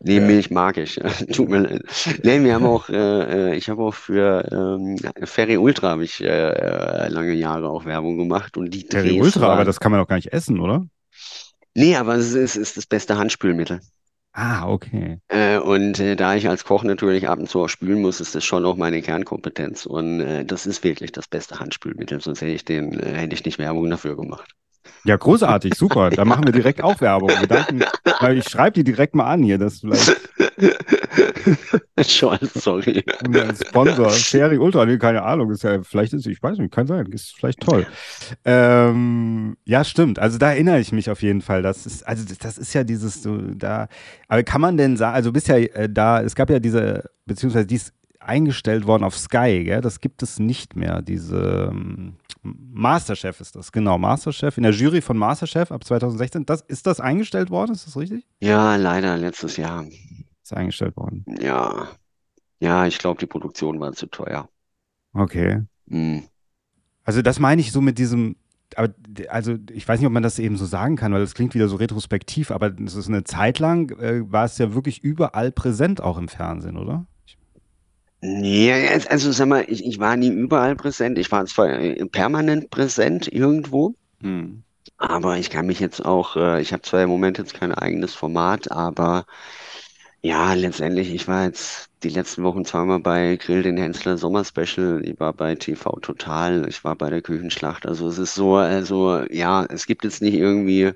Nee. Milch mag ich. Tut mir leid. Nee, wir haben auch, äh, äh, ich habe auch für ähm, Ferry Ultra habe ich äh, lange Jahre auch Werbung gemacht und die Drehs Ultra, aber waren. das kann man doch gar nicht essen, oder? Nee, aber es ist, ist das beste Handspülmittel. Ah, okay. Äh, und äh, da ich als Koch natürlich ab und zu auch spülen muss, ist das schon auch meine Kernkompetenz. Und äh, das ist wirklich das beste Handspülmittel, sonst hätte ich den, äh, hätte ich nicht Werbung dafür gemacht. Ja, großartig, super. Da machen wir direkt auch Werbung. Wir danken, weil ich schreibe die direkt mal an hier, das vielleicht. Schon, sorry. Sponsor, Sherry Ultra, nee, keine Ahnung, ist ja, vielleicht ist, ich weiß nicht, kann sein, ist vielleicht toll. Ähm, ja, stimmt. Also da erinnere ich mich auf jeden Fall. Das ist, also das ist ja dieses, so, da, aber kann man denn sagen, also bisher äh, da, es gab ja diese, beziehungsweise die ist eingestellt worden auf Sky, gell? Das gibt es nicht mehr, diese. Ähm, Masterchef ist das, genau, Masterchef, in der Jury von Masterchef ab 2016. Das, ist das eingestellt worden, ist das richtig? Ja, leider letztes Jahr. Ist eingestellt worden. Ja. Ja, ich glaube, die Produktion war zu teuer. Okay. Hm. Also das meine ich so mit diesem, aber also ich weiß nicht, ob man das eben so sagen kann, weil das klingt wieder so retrospektiv, aber es ist eine Zeit lang, äh, war es ja wirklich überall präsent, auch im Fernsehen, oder? Nee, also sag mal, ich, ich war nie überall präsent. Ich war zwar äh, permanent präsent irgendwo, Hm. aber ich kann mich jetzt auch, äh, ich habe zwar im Moment jetzt kein eigenes Format, aber ja, letztendlich, ich war jetzt die letzten Wochen zweimal bei Grill den Hensler Sommerspecial, ich war bei TV Total, ich war bei der Küchenschlacht. Also es ist so, also ja, es gibt jetzt nicht irgendwie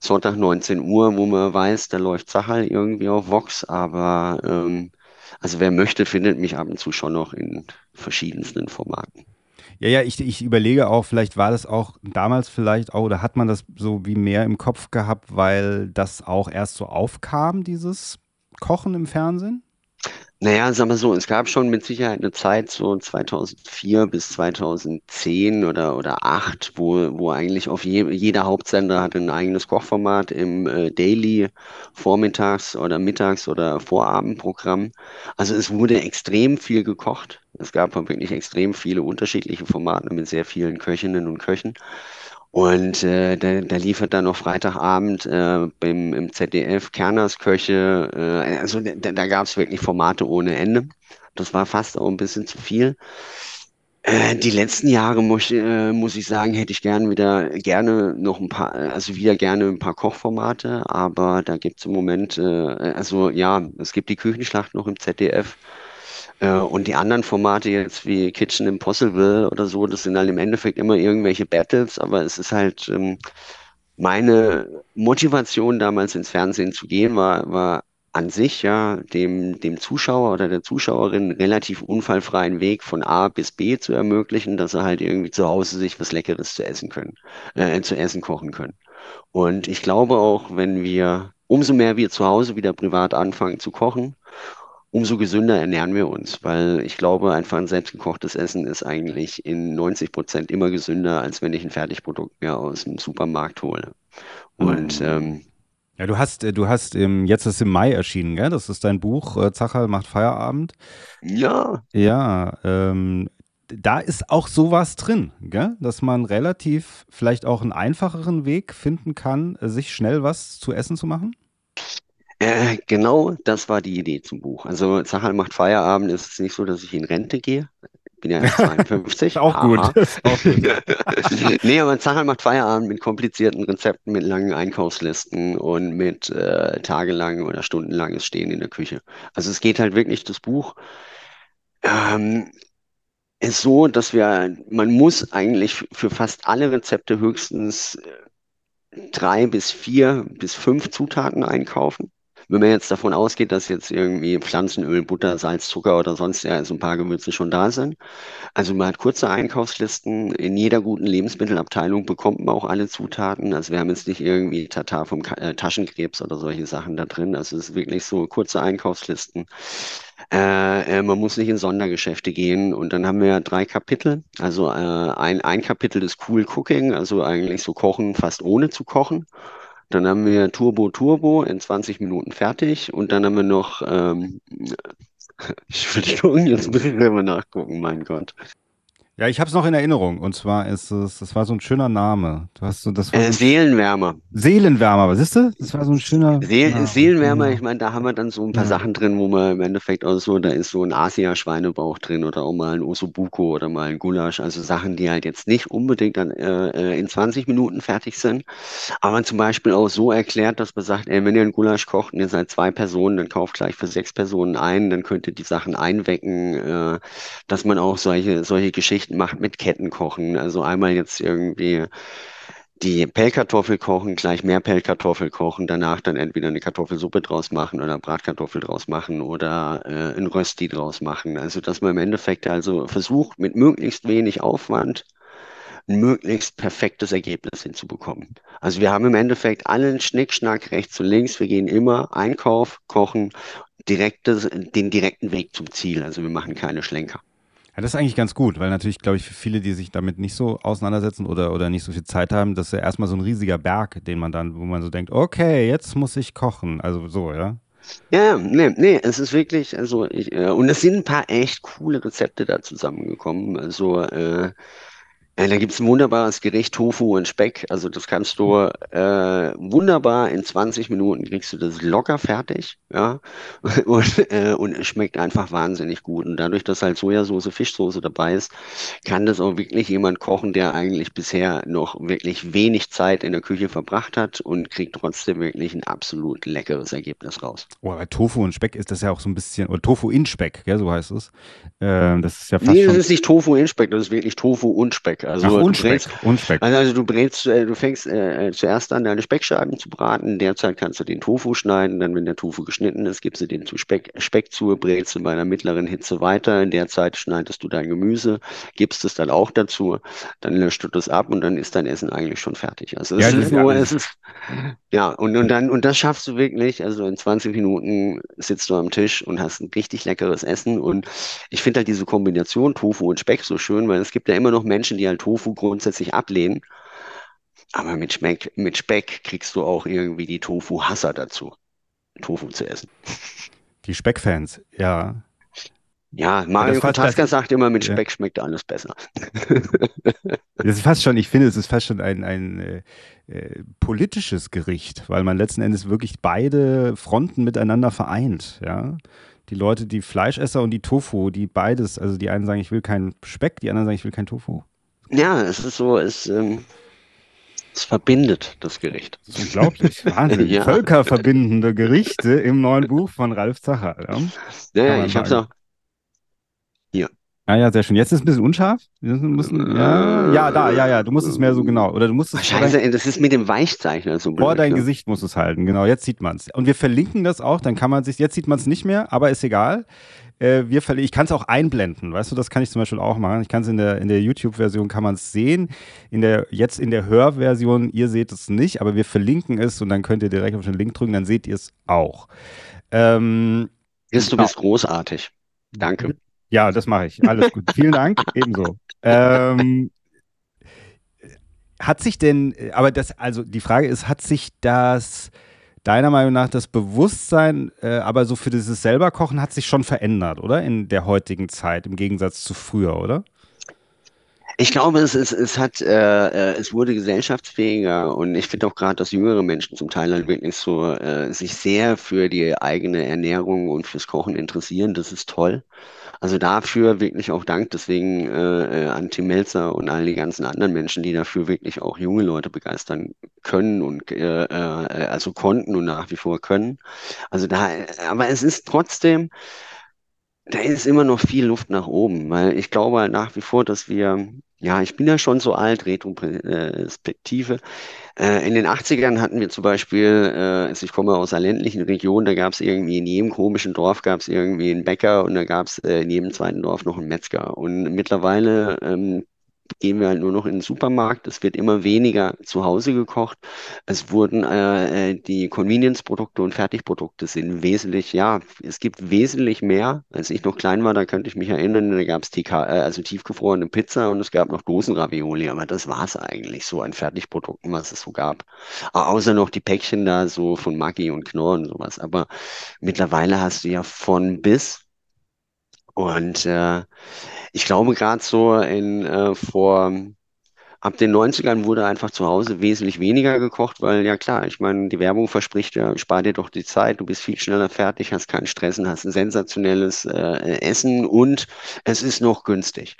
Sonntag 19 Uhr, wo man weiß, da läuft Sachal irgendwie auf Vox, aber ähm, also wer möchte, findet mich ab und zu schon noch in verschiedensten Formaten. Ja, ja, ich, ich überlege auch, vielleicht war das auch damals vielleicht auch, oder hat man das so wie mehr im Kopf gehabt, weil das auch erst so aufkam, dieses Kochen im Fernsehen? Naja, sagen wir so, es gab schon mit Sicherheit eine Zeit, so 2004 bis 2010 oder, oder 8, wo, wo eigentlich auf je, jeder Hauptsender hatte ein eigenes Kochformat im äh, Daily, Vormittags- oder Mittags- oder Vorabendprogramm. Also es wurde extrem viel gekocht. Es gab wirklich extrem viele unterschiedliche Formate mit sehr vielen Köchinnen und Köchen. Und äh, da, da liefert dann noch Freitagabend äh, beim, im ZDF Kerners Köche. Äh, also da, da gab es wirklich Formate ohne Ende. Das war fast auch ein bisschen zu viel. Äh, die letzten Jahre muss, äh, muss ich sagen, hätte ich gern wieder gerne noch ein paar, also wieder gerne ein paar Kochformate, aber da gibt es im Moment, äh, also ja, es gibt die Küchenschlacht noch im ZDF. Äh, und die anderen Formate jetzt wie Kitchen Impossible oder so, das sind halt im Endeffekt immer irgendwelche Battles, aber es ist halt ähm, meine Motivation damals ins Fernsehen zu gehen, war, war an sich ja dem, dem Zuschauer oder der Zuschauerin relativ unfallfreien Weg von A bis B zu ermöglichen, dass sie halt irgendwie zu Hause sich was Leckeres zu essen können, äh, zu essen kochen können. Und ich glaube auch, wenn wir, umso mehr wir zu Hause wieder privat anfangen zu kochen, umso gesünder ernähren wir uns, weil ich glaube, einfach ein selbstgekochtes Essen ist eigentlich in 90 Prozent immer gesünder, als wenn ich ein Fertigprodukt mir aus dem Supermarkt hole. Und Mhm. ähm, Ja, du hast, äh, du hast im, jetzt ist im Mai erschienen, gell? Das ist dein Buch, äh, Zacherl macht Feierabend. ja, Ja, ähm, da ist auch sowas drin, gell? Dass man relativ vielleicht auch einen einfacheren Weg finden kann, äh, sich schnell was zu essen zu machen. Äh, genau das war die Idee zum Buch. Also Zachal macht Feierabend, ist es nicht so, dass ich in Rente gehe. Ich bin ja erst 52. Ist auch gut. Auch gut. Nee, aber Zachal macht Feierabend mit komplizierten Rezepten, mit langen Einkaufslisten und mit äh, tagelang oder stundenlanges Stehen in der Küche. Also es geht halt wirklich, das Buch ähm, ist so, dass wir, man muss eigentlich für fast alle Rezepte höchstens äh, drei bis vier bis fünf Zutaten einkaufen. Wenn man jetzt davon ausgeht, dass jetzt irgendwie Pflanzenöl, Butter, Salz, Zucker oder sonst ja, so ein paar Gewürze schon da sind, also man hat kurze Einkaufslisten. In jeder guten Lebensmittelabteilung bekommt man auch alle Zutaten. Also wir haben jetzt nicht irgendwie Tatar vom äh, Taschenkrebs oder solche Sachen da drin. Also es ist wirklich so kurze Einkaufslisten. Äh, äh, man muss nicht in Sondergeschäfte gehen. Und dann haben wir ja drei Kapitel. Also äh, ein, ein Kapitel ist Cool Cooking, also eigentlich so Kochen fast ohne zu kochen. Dann haben wir Turbo Turbo in 20 Minuten fertig. Und dann haben wir noch, ähm, Entschuldigung, jetzt muss ich selber nachgucken, mein Gott. Ja, ich habe es noch in Erinnerung. Und zwar ist es, das war so ein schöner Name. Du hast so, das Äh, Seelenwärmer. Seelenwärmer, was ist das? Das war so ein schöner Seel Name. Seelenwärmer, Ja. ich meine, da haben wir dann so ein paar Ja. Sachen drin, wo man im Endeffekt auch so, da ist so ein Asia-Schweinebauch drin oder auch mal ein Ossobuco oder mal ein Gulasch, also Sachen, die halt jetzt nicht unbedingt dann äh, äh, in 20 Minuten fertig sind, aber zum Beispiel auch so erklärt, dass man sagt, ey, wenn ihr einen Gulasch kocht und ihr seid zwei Personen, dann kauft gleich für sechs Personen ein, dann könnt ihr die Sachen einwecken, äh, dass man auch solche, solche Geschichten macht mit Kettenkochen, also einmal jetzt irgendwie die Pellkartoffel kochen, gleich mehr Pellkartoffel kochen, danach dann entweder eine Kartoffelsuppe draus machen oder Bratkartoffel draus machen oder äh, ein Rösti draus machen. Also dass man im Endeffekt also versucht, mit möglichst wenig Aufwand ein möglichst perfektes Ergebnis hinzubekommen. Also wir haben im Endeffekt allen Schnickschnack rechts und links. Wir gehen immer Einkauf, kochen, direktes, den direkten Weg zum Ziel. Also wir machen keine Schlenker. Ja, das ist eigentlich ganz gut, weil natürlich, glaube ich, für viele, die sich damit nicht so auseinandersetzen oder, oder nicht so viel Zeit haben, das ist ja erstmal so ein riesiger Berg, den man dann, wo man so denkt, okay, jetzt muss ich kochen. Also so, ja. Ja, nee, nee, es ist wirklich, also ich, äh, und es sind ein paar echt coole Rezepte da zusammengekommen. Also äh, ja, da gibt es ein wunderbares Gericht, Tofu und Speck. Also das kannst du äh, wunderbar in 20 Minuten kriegst du das locker fertig, ja. Und, äh, und es schmeckt einfach wahnsinnig gut. Und dadurch, dass halt Sojasauce, Fischsoße dabei ist, kann das auch wirklich jemand kochen, der eigentlich bisher noch wirklich wenig Zeit in der Küche verbracht hat und kriegt trotzdem wirklich ein absolut leckeres Ergebnis raus. Oh, bei Tofu und Speck ist das ja auch so ein bisschen, oder Tofu in Speck, gell, so heißt es. Ähm, das ist ja fast Nee, das ist nicht Tofu in Speck, das ist wirklich Tofu und Speck. Also Ach, und Speck, brätst, und Speck. Also, also du brätst, äh, du fängst äh, zuerst an, deine Speckscheiben zu braten. Derzeit kannst du den Tofu schneiden. Dann, wenn der Tofu geschnitten ist, gibst du den zu Speck, Speck zu, brätst du bei einer mittleren Hitze weiter. In der Zeit schneidest du dein Gemüse, gibst es dann auch dazu. Dann löscht du das ab und dann ist dein Essen eigentlich schon fertig. Also es Ja, ist das ist nur, es ist, ja, und, und dann, und das schaffst du wirklich. Also in 20 Minuten sitzt du am Tisch und hast ein richtig leckeres Essen. Und ich finde halt diese Kombination Tofu und Speck so schön, weil es gibt ja immer noch Menschen, die halt Tofu grundsätzlich ablehnen. Aber mit Speck, mit Speck kriegst du auch irgendwie die Tofu-Hasser dazu, Tofu zu essen. Die Speckfans, ja. Ja, Mario Kotaska sagt immer, mit ja. Speck schmeckt alles besser. das ist fast schon, ich finde, es ist fast schon ein, ein äh, äh, politisches Gericht, weil man letzten Endes wirklich beide Fronten miteinander vereint, ja. Die Leute, die Fleischesser und die Tofu, die beides, also die einen sagen, ich will keinen Speck, die anderen sagen, ich will keinen Tofu. Ja, es ist so, es, ähm, es verbindet das Gericht. Das ist unglaublich. Wahnsinn. Ja, Völkerverbindende Gerichte im neuen Buch von Ralf Zacher. Ja, ja, ja, ich hab's sagen. auch hier. Ah ja, sehr schön. Jetzt ist es ein bisschen unscharf. Wir müssen, ja, ja, da, ja, ja. Du musst es mehr so genau. Oder du musst es vor dein, Scheiße, das ist mit dem Weichzeichner so vor dein ne? Gesicht musst du es halten. Genau, jetzt sieht man es. Und wir verlinken das auch, dann kann man sich, jetzt sieht man es nicht mehr, aber ist egal. Äh, wir verli- ich kann es auch einblenden, weißt du, das kann ich zum Beispiel auch machen. Ich kann es in der, in der YouTube-Version kann man es sehen. In der, jetzt in der Hörversion, ihr seht es nicht, aber wir verlinken es und dann könnt ihr direkt auf den Link drücken, dann seht ihr es auch. Ähm, Chris, du genau. bist großartig. Danke. Ja, das mache ich. Alles gut. Vielen Dank. Ebenso. Ähm, hat sich denn, aber das, also die Frage ist, hat sich das deiner Meinung nach das Bewusstsein, äh, aber so für dieses selber Kochen hat sich schon verändert, oder? In der heutigen Zeit, im Gegensatz zu früher, oder? Ich glaube, es, es, es hat, äh, äh, es wurde gesellschaftsfähiger und ich finde auch gerade, dass jüngere Menschen zum Teil halt wirklich so äh, sich sehr für die eigene Ernährung und fürs Kochen interessieren. Das ist toll. Also dafür wirklich auch Dank deswegen äh, äh, an Tim Melzer und all die ganzen anderen Menschen, die dafür wirklich auch junge Leute begeistern können und äh, äh, also konnten und nach wie vor können. Also da, aber es ist trotzdem da ist immer noch viel Luft nach oben, weil ich glaube halt nach wie vor, dass wir, ja, ich bin ja schon so alt, Retrospektive. Äh, in den 80ern hatten wir zum Beispiel, äh, also ich komme aus einer ländlichen Region, da gab es irgendwie in jedem komischen Dorf gab es irgendwie einen Bäcker und da gab es äh, in jedem zweiten Dorf noch einen Metzger. Und mittlerweile ähm, gehen wir halt nur noch in den Supermarkt. Es wird immer weniger zu Hause gekocht. Es wurden äh, äh, die Convenience-Produkte und Fertigprodukte sind wesentlich, ja, es gibt wesentlich mehr. Als ich noch klein war, da könnte ich mich erinnern, da gab es äh, also tiefgefrorene Pizza und es gab noch Dosenravioli, aber das war es eigentlich so an Fertigprodukten, was es so gab. Au- Außer noch die Päckchen da so von Maggi und Knorr und sowas. Aber mittlerweile hast du ja von bis und äh, ich glaube gerade so in äh, vor ab den 90ern wurde einfach zu Hause wesentlich weniger gekocht, weil ja klar, ich meine, die Werbung verspricht ja, spar dir doch die Zeit, du bist viel schneller fertig, hast keinen Stress und hast ein sensationelles äh, Essen und es ist noch günstig.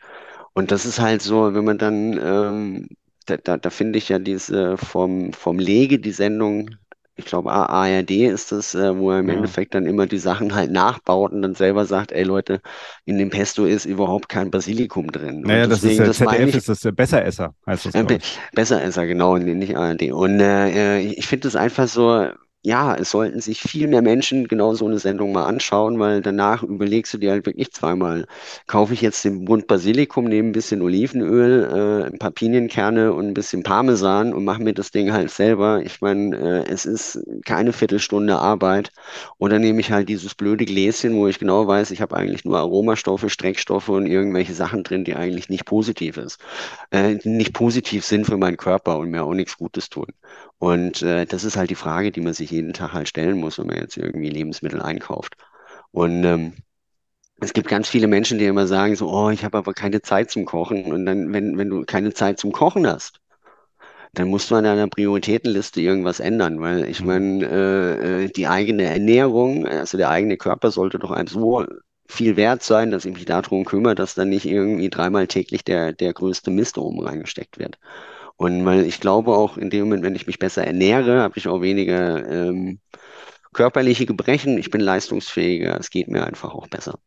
Und das ist halt so, wenn man dann, ähm, da, da, da finde ich ja diese vom, vom Lege, die Sendung ich glaube, ARD ist das, äh, wo er im Ja. Endeffekt dann immer die Sachen halt nachbaut und dann selber sagt, ey Leute, in dem Pesto ist überhaupt kein Basilikum drin. Naja, Und das ist der das ZDF, ich, ist das der Besseresser, heißt das, äh, glaube be ich. besser ist er, genau, nicht ARD. Und äh, äh, ich finde es einfach so, ja, es sollten sich viel mehr Menschen genau so eine Sendung mal anschauen, weil danach überlegst du dir halt wirklich zweimal, kaufe ich jetzt den Bund Basilikum, nehme ein bisschen Olivenöl, äh, ein paar Pinienkerne und ein bisschen Parmesan und mache mir das Ding halt selber. Ich meine, äh, es ist keine Viertelstunde Arbeit. Oder nehme ich halt dieses blöde Gläschen, wo ich genau weiß, ich habe eigentlich nur Aromastoffe, Streckstoffe und irgendwelche Sachen drin, die eigentlich nicht positiv ist äh, nicht positiv sind für meinen Körper und mir auch nichts Gutes tun. Und äh, das ist halt die Frage, die man sich jeden Tag halt stellen muss, wenn man jetzt irgendwie Lebensmittel einkauft. Und ähm, es gibt ganz viele Menschen, die immer sagen so, oh, ich habe aber keine Zeit zum Kochen. Und dann, wenn, wenn du keine Zeit zum Kochen hast, dann musst du an deiner Prioritätenliste irgendwas ändern, weil ich Mhm. meine, äh, äh, die eigene Ernährung, also der eigene Körper sollte doch einem so viel wert sein, dass ich mich darum kümmere, dass dann nicht irgendwie dreimal täglich der, der größte Mist oben reingesteckt wird. Und weil ich glaube auch in dem Moment, wenn ich mich besser ernähre, habe ich auch weniger ähm, körperliche Gebrechen, ich bin leistungsfähiger, es geht mir einfach auch besser.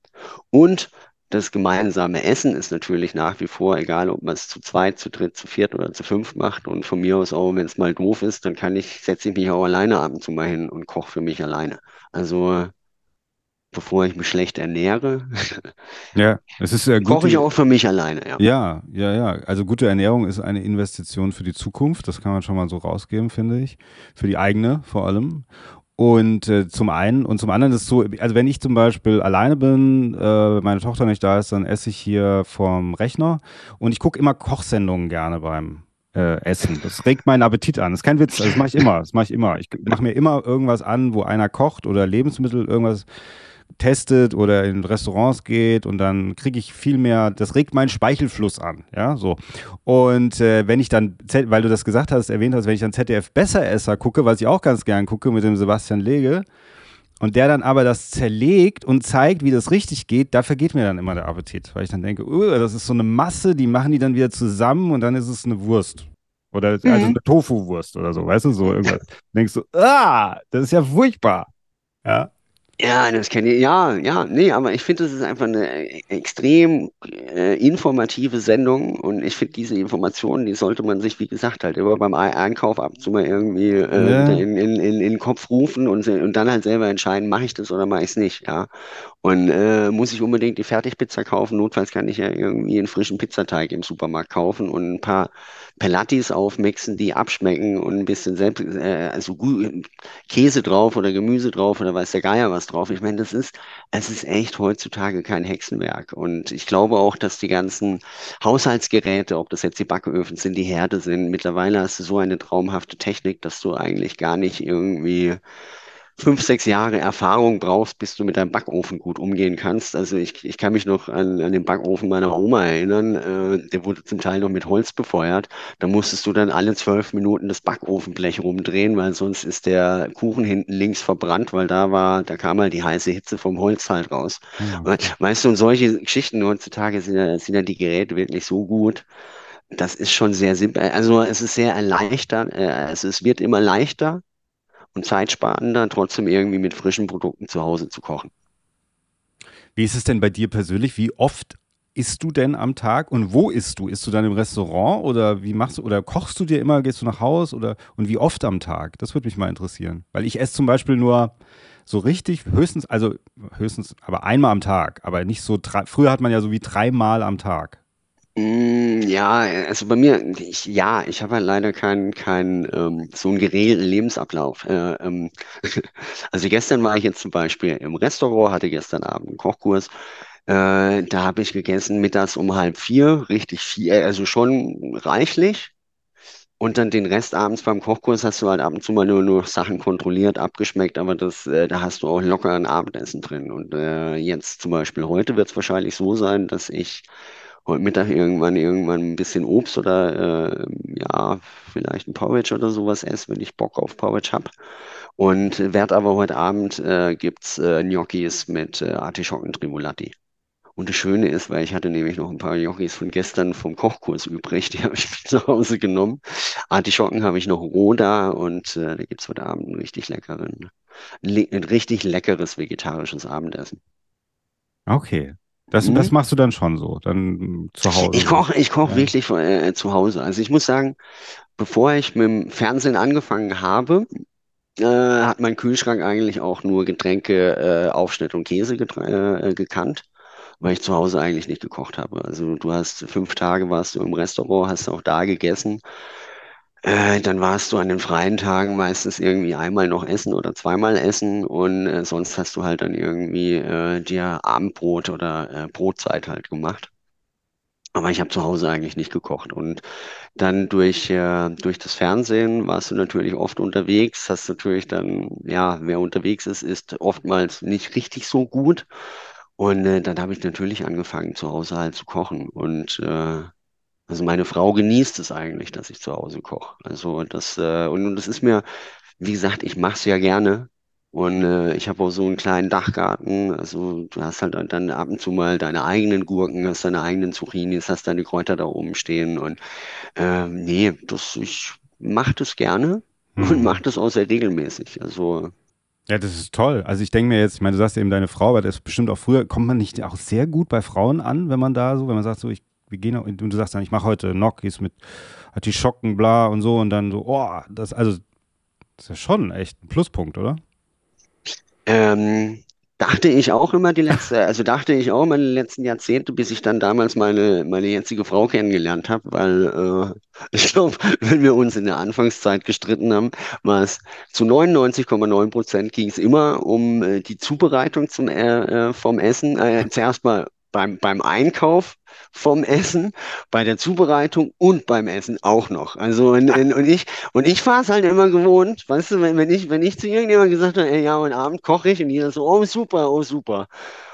Und das gemeinsame Essen ist natürlich nach wie vor, egal ob man es zu zweit, zu dritt, zu viert oder zu fünf macht. Und von mir aus auch, wenn es mal doof ist, dann kann ich, setze ich mich auch alleine ab und zu mal hin und koche für mich alleine. Also bevor ich mich schlecht ernähre, Ja, es ist äh, koche ich auch für mich alleine, ja. ja, ja, ja. Also gute Ernährung ist eine Investition für die Zukunft. Das kann man schon mal so rausgeben, finde ich. Für die eigene vor allem. Und äh, zum einen und zum anderen ist es so, also wenn ich zum Beispiel alleine bin, äh, meine Tochter nicht da ist, dann esse ich hier vorm Rechner und ich gucke immer Kochsendungen gerne beim äh, Essen. Das regt meinen Appetit an. Das ist kein Witz, also das mache ich immer. Das mache ich immer. Ich mache mir immer irgendwas an, wo einer kocht oder Lebensmittel irgendwas testet oder in Restaurants geht und dann kriege ich viel mehr, das regt meinen Speichelfluss an, ja, so. Und äh, wenn ich dann, weil du das gesagt hast, erwähnt hast, wenn ich dann ZDF Besseresser gucke, was ich auch ganz gern gucke mit dem Sebastian Lege und der dann aber das zerlegt und zeigt, wie das richtig geht, da vergeht mir dann immer der Appetit, weil ich dann denke, uh, das ist so eine Masse, die machen die dann wieder zusammen und dann ist es eine Wurst. Oder also Mhm. eine Tofu-Wurst oder so, weißt du, so irgendwas. denkst du, ah, das ist ja furchtbar. Ja. Ja, das kenne ich. Ja, ja, nee, aber ich finde, das ist einfach eine äh, extrem äh, informative Sendung und ich finde, diese Informationen, die sollte man sich, wie gesagt, halt immer beim Ei- Einkauf ab und zu mal irgendwie äh, Ja. in, in, in, in den Kopf rufen und, und dann halt selber entscheiden, mache ich das oder mache ich es nicht, ja. Und äh, muss ich unbedingt die Fertigpizza kaufen? Notfalls kann ich ja irgendwie einen frischen Pizzateig im Supermarkt kaufen und ein paar Pelattis aufmixen, die abschmecken und ein bisschen selbst, äh, also Käse drauf oder Gemüse drauf oder weiß der Geier was drauf. Ich meine, das ist, es ist echt heutzutage kein Hexenwerk. Und ich glaube auch, dass die ganzen Haushaltsgeräte, ob das jetzt die Backöfen sind, die Herde sind, mittlerweile hast du so eine traumhafte Technik, dass du eigentlich gar nicht irgendwie fünf, sechs Jahre Erfahrung brauchst, bis du mit deinem Backofen gut umgehen kannst. Also ich, ich kann mich noch an, an den Backofen meiner Oma erinnern. Äh, der wurde zum Teil noch mit Holz befeuert. Da musstest du dann alle zwölf Minuten das Backofenblech rumdrehen, weil sonst ist der Kuchen hinten links verbrannt, weil da war, da kam halt die heiße Hitze vom Holz halt raus. Okay. Weißt du, und solche Geschichten heutzutage sind ja, sind ja die Geräte wirklich so gut. Das ist schon sehr simpel. Also es ist sehr erleichternd. Äh, also es wird immer leichter und zeitsparender, trotzdem irgendwie mit frischen Produkten zu Hause zu kochen. Wie ist es denn bei dir persönlich? Wie oft isst du denn am Tag und wo isst du? Isst du dann im Restaurant oder wie machst du oder kochst du dir immer, gehst du nach Haus oder und wie oft am Tag? Das würde mich mal interessieren. Weil ich esse zum Beispiel nur so richtig, höchstens, also höchstens, aber einmal am Tag, aber nicht so drei, früher hat man ja so wie dreimal am Tag. Mm, ja, also bei mir, ich, ja, ich habe halt leider keinen keinen ähm, so einen geregelten Lebensablauf. Äh, ähm, also gestern war ich jetzt zum Beispiel im Restaurant, hatte gestern Abend einen Kochkurs. Äh, da habe ich gegessen mittags um halb vier, richtig viel, äh, also schon reichlich. Und dann den Rest abends beim Kochkurs hast du halt ab und zu mal nur, nur Sachen kontrolliert, abgeschmeckt, aber das, äh, da hast du auch locker ein Abendessen drin. Und äh, jetzt zum Beispiel heute wird es wahrscheinlich so sein, dass ich heute Mittag irgendwann irgendwann ein bisschen Obst oder äh, ja, vielleicht ein Porridge oder sowas esse, wenn ich Bock auf Porridge habe. Und werde aber heute Abend äh, gibt's äh, Gnocchis mit äh, Artischocken Tribulati. Und das Schöne ist, weil ich hatte nämlich noch ein paar Gnocchis von gestern vom Kochkurs übrig, die habe ich mit nach Hause genommen. Artischocken habe ich noch roh da und äh, da gibt's heute Abend einen richtig leckeren, ein richtig leckeres vegetarisches Abendessen. Okay. Das, mhm. das machst du dann schon so, dann zu Hause. Ich koche ich koch ja. wirklich äh, zu Hause. Also ich muss sagen, bevor ich mit dem Fernsehen angefangen habe, äh, hat mein Kühlschrank eigentlich auch nur Getränke, äh, Aufschnitt und Käse äh, gekannt, weil ich zu Hause eigentlich nicht gekocht habe. Also du hast fünf Tage warst du im Restaurant, hast auch da gegessen. Äh, dann warst du an den freien Tagen meistens irgendwie einmal noch essen oder zweimal essen und äh, sonst hast du halt dann irgendwie äh, dir Abendbrot oder äh, Brotzeit halt gemacht. Aber ich habe zu Hause eigentlich nicht gekocht. Und dann durch, äh, durch das Fernsehen warst du natürlich oft unterwegs, hast natürlich dann, ja, wer unterwegs ist, ist oftmals nicht richtig so gut. Und äh, dann habe ich natürlich angefangen, zu Hause halt zu kochen. Und äh, also meine Frau genießt es eigentlich, dass ich zu Hause koche. Also das, äh, und das ist mir, wie gesagt, ich mache es ja gerne. Und äh, ich habe auch so einen kleinen Dachgarten. Also du hast halt dann ab und zu mal deine eigenen Gurken, hast deine eigenen Zucchinis, hast deine Kräuter da oben stehen. Und äh, nee, das, ich mache das gerne mhm. und mache das auch sehr regelmäßig. Also ja, das ist toll. Also ich denke mir jetzt, ich meine, du sagst eben deine Frau, aber das ist bestimmt auch früher, kommt man nicht auch sehr gut bei Frauen an, wenn man da so, wenn man sagt so, ich wir gehen und du sagst dann, ich mache heute Gnocchis mit Artischocken, bla und so und dann so, oh, das, also, das ist ja schon echt ein Pluspunkt, oder? Ähm, dachte ich auch immer die letzte, also dachte ich auch immer die letzten Jahrzehnte, bis ich dann damals meine, meine jetzige Frau kennengelernt habe, weil äh, ich glaube, wenn wir uns in der Anfangszeit gestritten haben, war es zu 99,9 Prozent ging es immer um äh, die Zubereitung zum, äh, äh vom Essen. Äh, zuerst mal beim, beim Einkauf vom Essen, bei der Zubereitung und beim Essen auch noch. Also und, und ich und ich war es halt immer gewohnt, weißt du, wenn, wenn ich wenn ich zu irgendjemandem gesagt habe, ja, heute Abend koche ich und jeder so, oh super, oh super.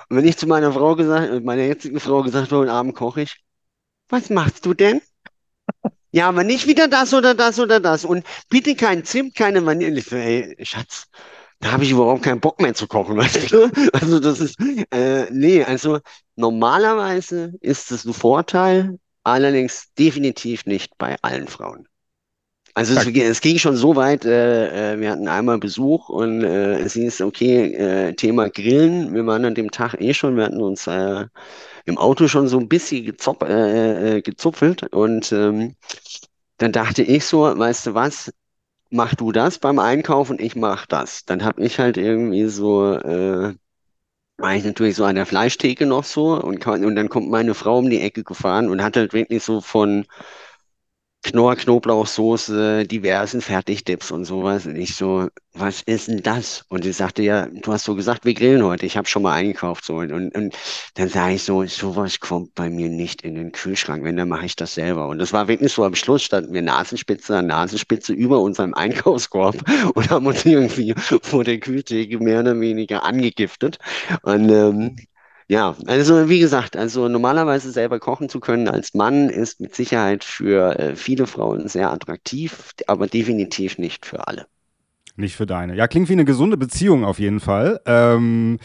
Und wenn ich zu meiner Frau gesagt, meiner jetzigen Frau gesagt habe, heute Abend koche ich, was machst du denn? Ja, aber nicht wieder das oder das oder das. Und bitte kein Zimt, keine Vanille. Ich so, ey, Schatz, da habe ich überhaupt keinen Bock mehr zu kochen, weißt du? Also das ist, äh, nee, also normalerweise ist es ein Vorteil, allerdings definitiv nicht bei allen Frauen. Also es, es, ging schon so weit, äh, äh, wir hatten einmal Besuch und äh, es hieß, okay, äh, Thema Grillen, wir waren an dem Tag eh schon, wir hatten uns äh, im Auto schon so ein bisschen gezop äh, äh, gezupfelt und ähm, dann dachte ich so, weißt du was, mach du das beim Einkaufen, ich mach das. Dann habe ich halt irgendwie so, äh, war ich natürlich so an der Fleischtheke noch so und, und dann kommt meine Frau um die Ecke gefahren und hat halt wirklich so von Knorr, Knoblauchsoße, diversen Fertigdips und sowas. Und ich so, was ist denn das? Und sie sagte, ja, du hast so gesagt, wir grillen heute. Ich habe schon mal eingekauft. So. Und, und dann sage ich so, sowas kommt bei mir nicht in den Kühlschrank. Wenn, dann mache ich das selber. Und das war wirklich so, am Schluss standen wir Nasenspitze an Nasenspitze über unserem Einkaufskorb und haben uns irgendwie vor der Kühltheke mehr oder weniger angegiftet. Und ähm, ja, also wie gesagt, also normalerweise selber kochen zu können als Mann ist mit Sicherheit für äh, viele Frauen sehr attraktiv, aber definitiv nicht für alle. Nicht für deine. Ja, klingt wie eine gesunde Beziehung auf jeden Fall. Ähm,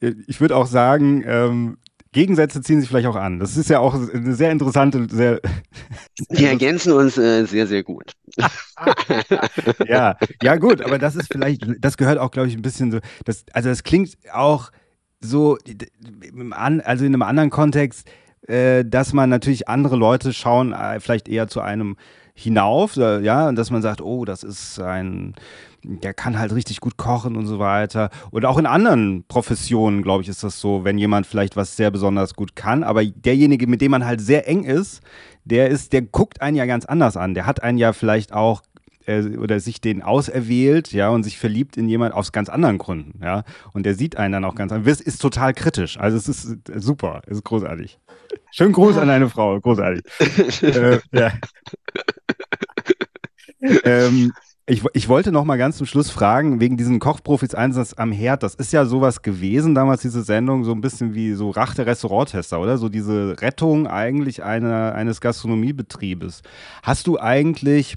ich würde auch sagen, ähm, Gegensätze ziehen sich vielleicht auch an. Das ist ja auch eine sehr interessante, sehr. Wir ergänzen uns äh, sehr, sehr gut. ja, ja, gut, aber das ist vielleicht, das gehört auch, glaube ich, ein bisschen so. Das, also, das klingt auch so, also in einem anderen Kontext, äh, dass man natürlich andere Leute schauen äh, vielleicht eher zu einem hinauf, äh, ja, und dass man sagt, oh, das ist ein, der kann halt richtig gut kochen und so weiter. Und auch in anderen Professionen, glaube ich, ist das so, wenn jemand vielleicht was sehr besonders gut kann, aber derjenige, mit dem man halt sehr eng ist, der ist, der guckt einen ja ganz anders an. Der hat einen ja vielleicht auch äh, oder sich den auserwählt, ja, und sich verliebt in jemand aus ganz anderen Gründen, ja. Und der sieht einen dann auch ganz anders. Ist total kritisch. Also es ist super, es ist großartig. Schönen Gruß an deine Frau, großartig. äh, ja. ähm, ich, ich wollte noch mal ganz zum Schluss fragen, wegen diesen Kochprofis Einsatz am Herd, das ist ja sowas gewesen damals, diese Sendung, so ein bisschen wie so Rach der Restauranttester, oder? So diese Rettung eigentlich einer, eines Gastronomiebetriebes. Hast du eigentlich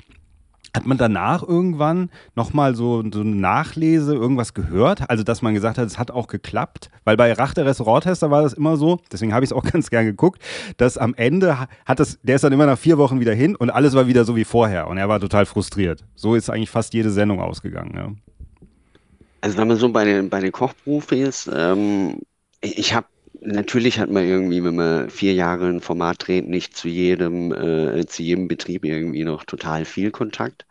Hat man danach irgendwann nochmal so, so eine Nachlese, irgendwas gehört? Also, dass man gesagt hat, es hat auch geklappt? Weil bei Rach der war das immer so, deswegen habe ich es auch ganz gern geguckt, dass am Ende hat das, der ist dann immer nach vier Wochen wieder hin und alles war wieder so wie vorher und er war total frustriert. So ist eigentlich fast jede Sendung ausgegangen. Ja. Also, sagen wir so, bei den, bei den Kochprofis, ähm, ich habe Natürlich hat man irgendwie, wenn man vier Jahre ein Format dreht, nicht zu jedem, äh, zu jedem Betrieb irgendwie noch total viel Kontakt.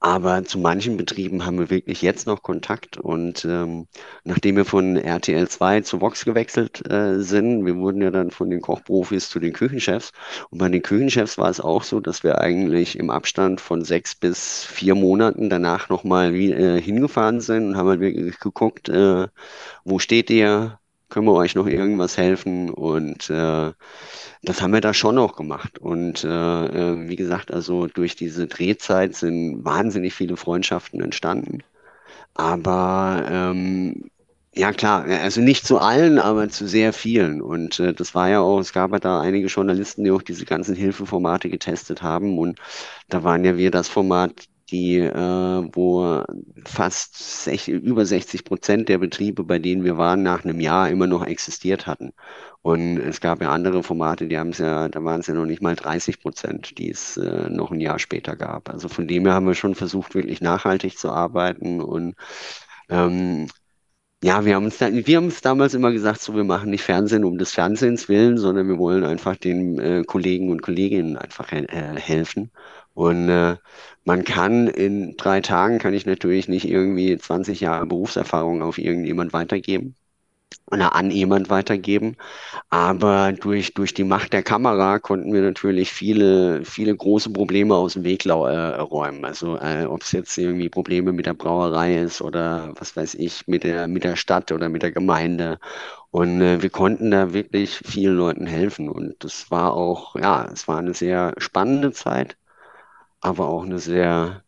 Aber zu manchen Betrieben haben wir wirklich jetzt noch Kontakt. Und ähm, nachdem wir von RTL 2 zu Vox gewechselt äh, sind, wir wurden ja dann von den Kochprofis zu den Küchenchefs. Und bei den Küchenchefs war es auch so, dass wir eigentlich im Abstand von sechs bis vier Monaten danach nochmal äh, hingefahren sind und haben halt wirklich geguckt, äh, wo steht ihr? Können wir euch noch irgendwas helfen? Und äh, das haben wir da schon noch gemacht. Und äh, äh, wie gesagt, also durch diese Drehzeit sind wahnsinnig viele Freundschaften entstanden. Aber ähm, ja klar, also nicht zu allen, aber zu sehr vielen. Und äh, das war ja auch, es gab ja da einige Journalisten, die auch diese ganzen Hilfeformate getestet haben. Und da waren ja wir das Format, die, äh, wo fast sech, über 60 Prozent der Betriebe, bei denen wir waren, nach einem Jahr immer noch existiert hatten. Und es gab ja andere Formate, die haben es ja, da waren es ja noch nicht mal 30 Prozent, die es äh, noch ein Jahr später gab. Also von dem her haben wir schon versucht, wirklich nachhaltig zu arbeiten und ähm, ja, wir haben uns da, wir haben uns damals immer gesagt, so wir machen nicht Fernsehen um des Fernsehens willen, sondern wir wollen einfach den äh, Kollegen und Kolleginnen einfach äh, helfen. Und äh, man kann in drei Tagen, kann ich natürlich nicht irgendwie 20 Jahre Berufserfahrung auf irgendjemand weitergeben oder an jemand weitergeben. Aber durch, durch die Macht der Kamera konnten wir natürlich viele, viele große Probleme aus dem Weg äh, räumen. Also äh, ob es jetzt irgendwie Probleme mit der Brauerei ist oder was weiß ich, mit der, mit der Stadt oder mit der Gemeinde. Und äh, wir konnten da wirklich vielen Leuten helfen. Und das war auch, ja, es war eine sehr spannende Zeit aber auch eine sehr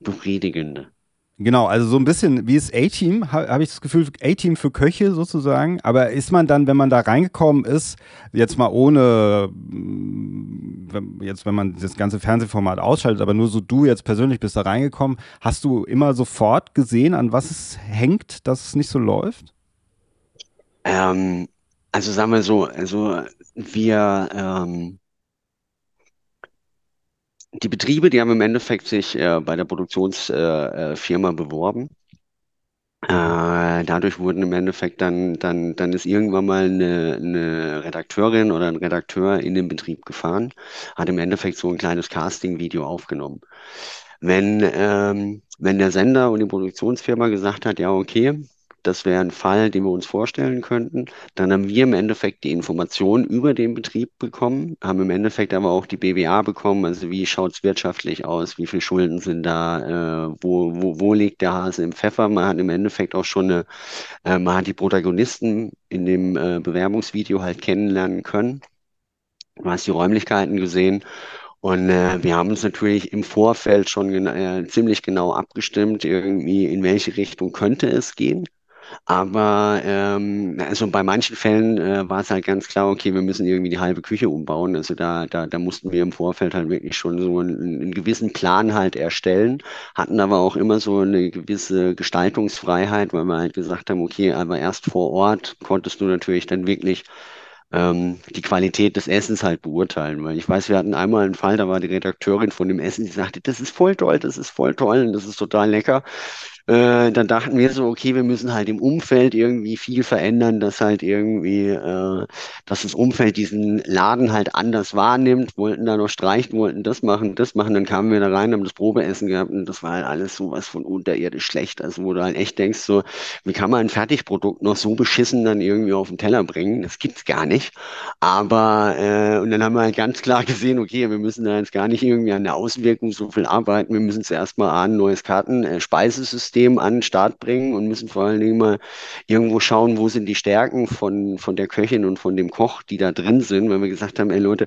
befriedigende. Genau, also so ein bisschen wie es A-Team, habe hab ich das Gefühl, A-Team für Köche sozusagen. Aber ist man dann, wenn man da reingekommen ist, jetzt mal ohne, mm, jetzt wenn man das ganze Fernsehformat ausschaltet, aber nur so du jetzt persönlich bist da reingekommen, hast du immer sofort gesehen, an was es hängt, dass es nicht so läuft? Ähm, also sagen wir so, also wir, ähm, die Betriebe, die haben im Endeffekt sich äh, bei der Produktionsfirma äh, äh beworben. Äh, dadurch wurden im Endeffekt dann, dann, dann ist irgendwann mal eine, eine Redakteurin oder ein Redakteur in den Betrieb gefahren, hat im Endeffekt so ein kleines Casting-Video aufgenommen. Wenn, ähm, wenn der Sender und die Produktionsfirma gesagt hat, ja, okay, das wäre ein Fall, den wir uns vorstellen könnten. Dann haben wir im Endeffekt die Informationen über den Betrieb bekommen, haben im Endeffekt aber auch die BWA bekommen, also wie schaut es wirtschaftlich aus, wie viele Schulden sind da, äh, wo, wo, wo liegt der Hase im Pfeffer. Man hat im Endeffekt auch schon eine, äh, man hat die Protagonisten in dem äh, Bewerbungsvideo halt kennenlernen können. Du hast die Räumlichkeiten gesehen und äh, wir haben uns natürlich im Vorfeld schon gen äh, ziemlich genau abgestimmt, irgendwie in welche Richtung könnte es gehen. Aber ähm, also bei manchen Fällen äh, war es halt ganz klar, okay, wir müssen irgendwie die halbe Küche umbauen. Also da, da, da mussten wir im Vorfeld halt wirklich schon so einen, einen gewissen Plan halt erstellen, hatten aber auch immer so eine gewisse Gestaltungsfreiheit, weil wir halt gesagt haben, okay, aber erst vor Ort konntest du natürlich dann wirklich ähm, die Qualität des Essens halt beurteilen. Weil ich weiß, wir hatten einmal einen Fall, da war die Redakteurin von dem Essen, die sagte, das ist voll toll, das ist voll toll und das ist total lecker. Äh, dann dachten wir so, okay, wir müssen halt im Umfeld irgendwie viel verändern, dass halt irgendwie, äh, dass das Umfeld diesen Laden halt anders wahrnimmt, wollten da noch streichen, wollten das machen, das machen, dann kamen wir da rein, haben das Probeessen gehabt und das war halt alles sowas von unterirdisch schlecht, also wo du halt echt denkst so, wie kann man ein Fertigprodukt noch so beschissen dann irgendwie auf den Teller bringen, das gibt's gar nicht, aber, äh, und dann haben wir halt ganz klar gesehen, okay, wir müssen da jetzt gar nicht irgendwie an der Außenwirkung so viel arbeiten, wir müssen zuerst mal an ein neues Karten, äh, Speisesystem System an den Start bringen und müssen vor allen Dingen mal irgendwo schauen, wo sind die Stärken von, von der Köchin und von dem Koch, die da drin sind, weil wir gesagt haben, ey Leute,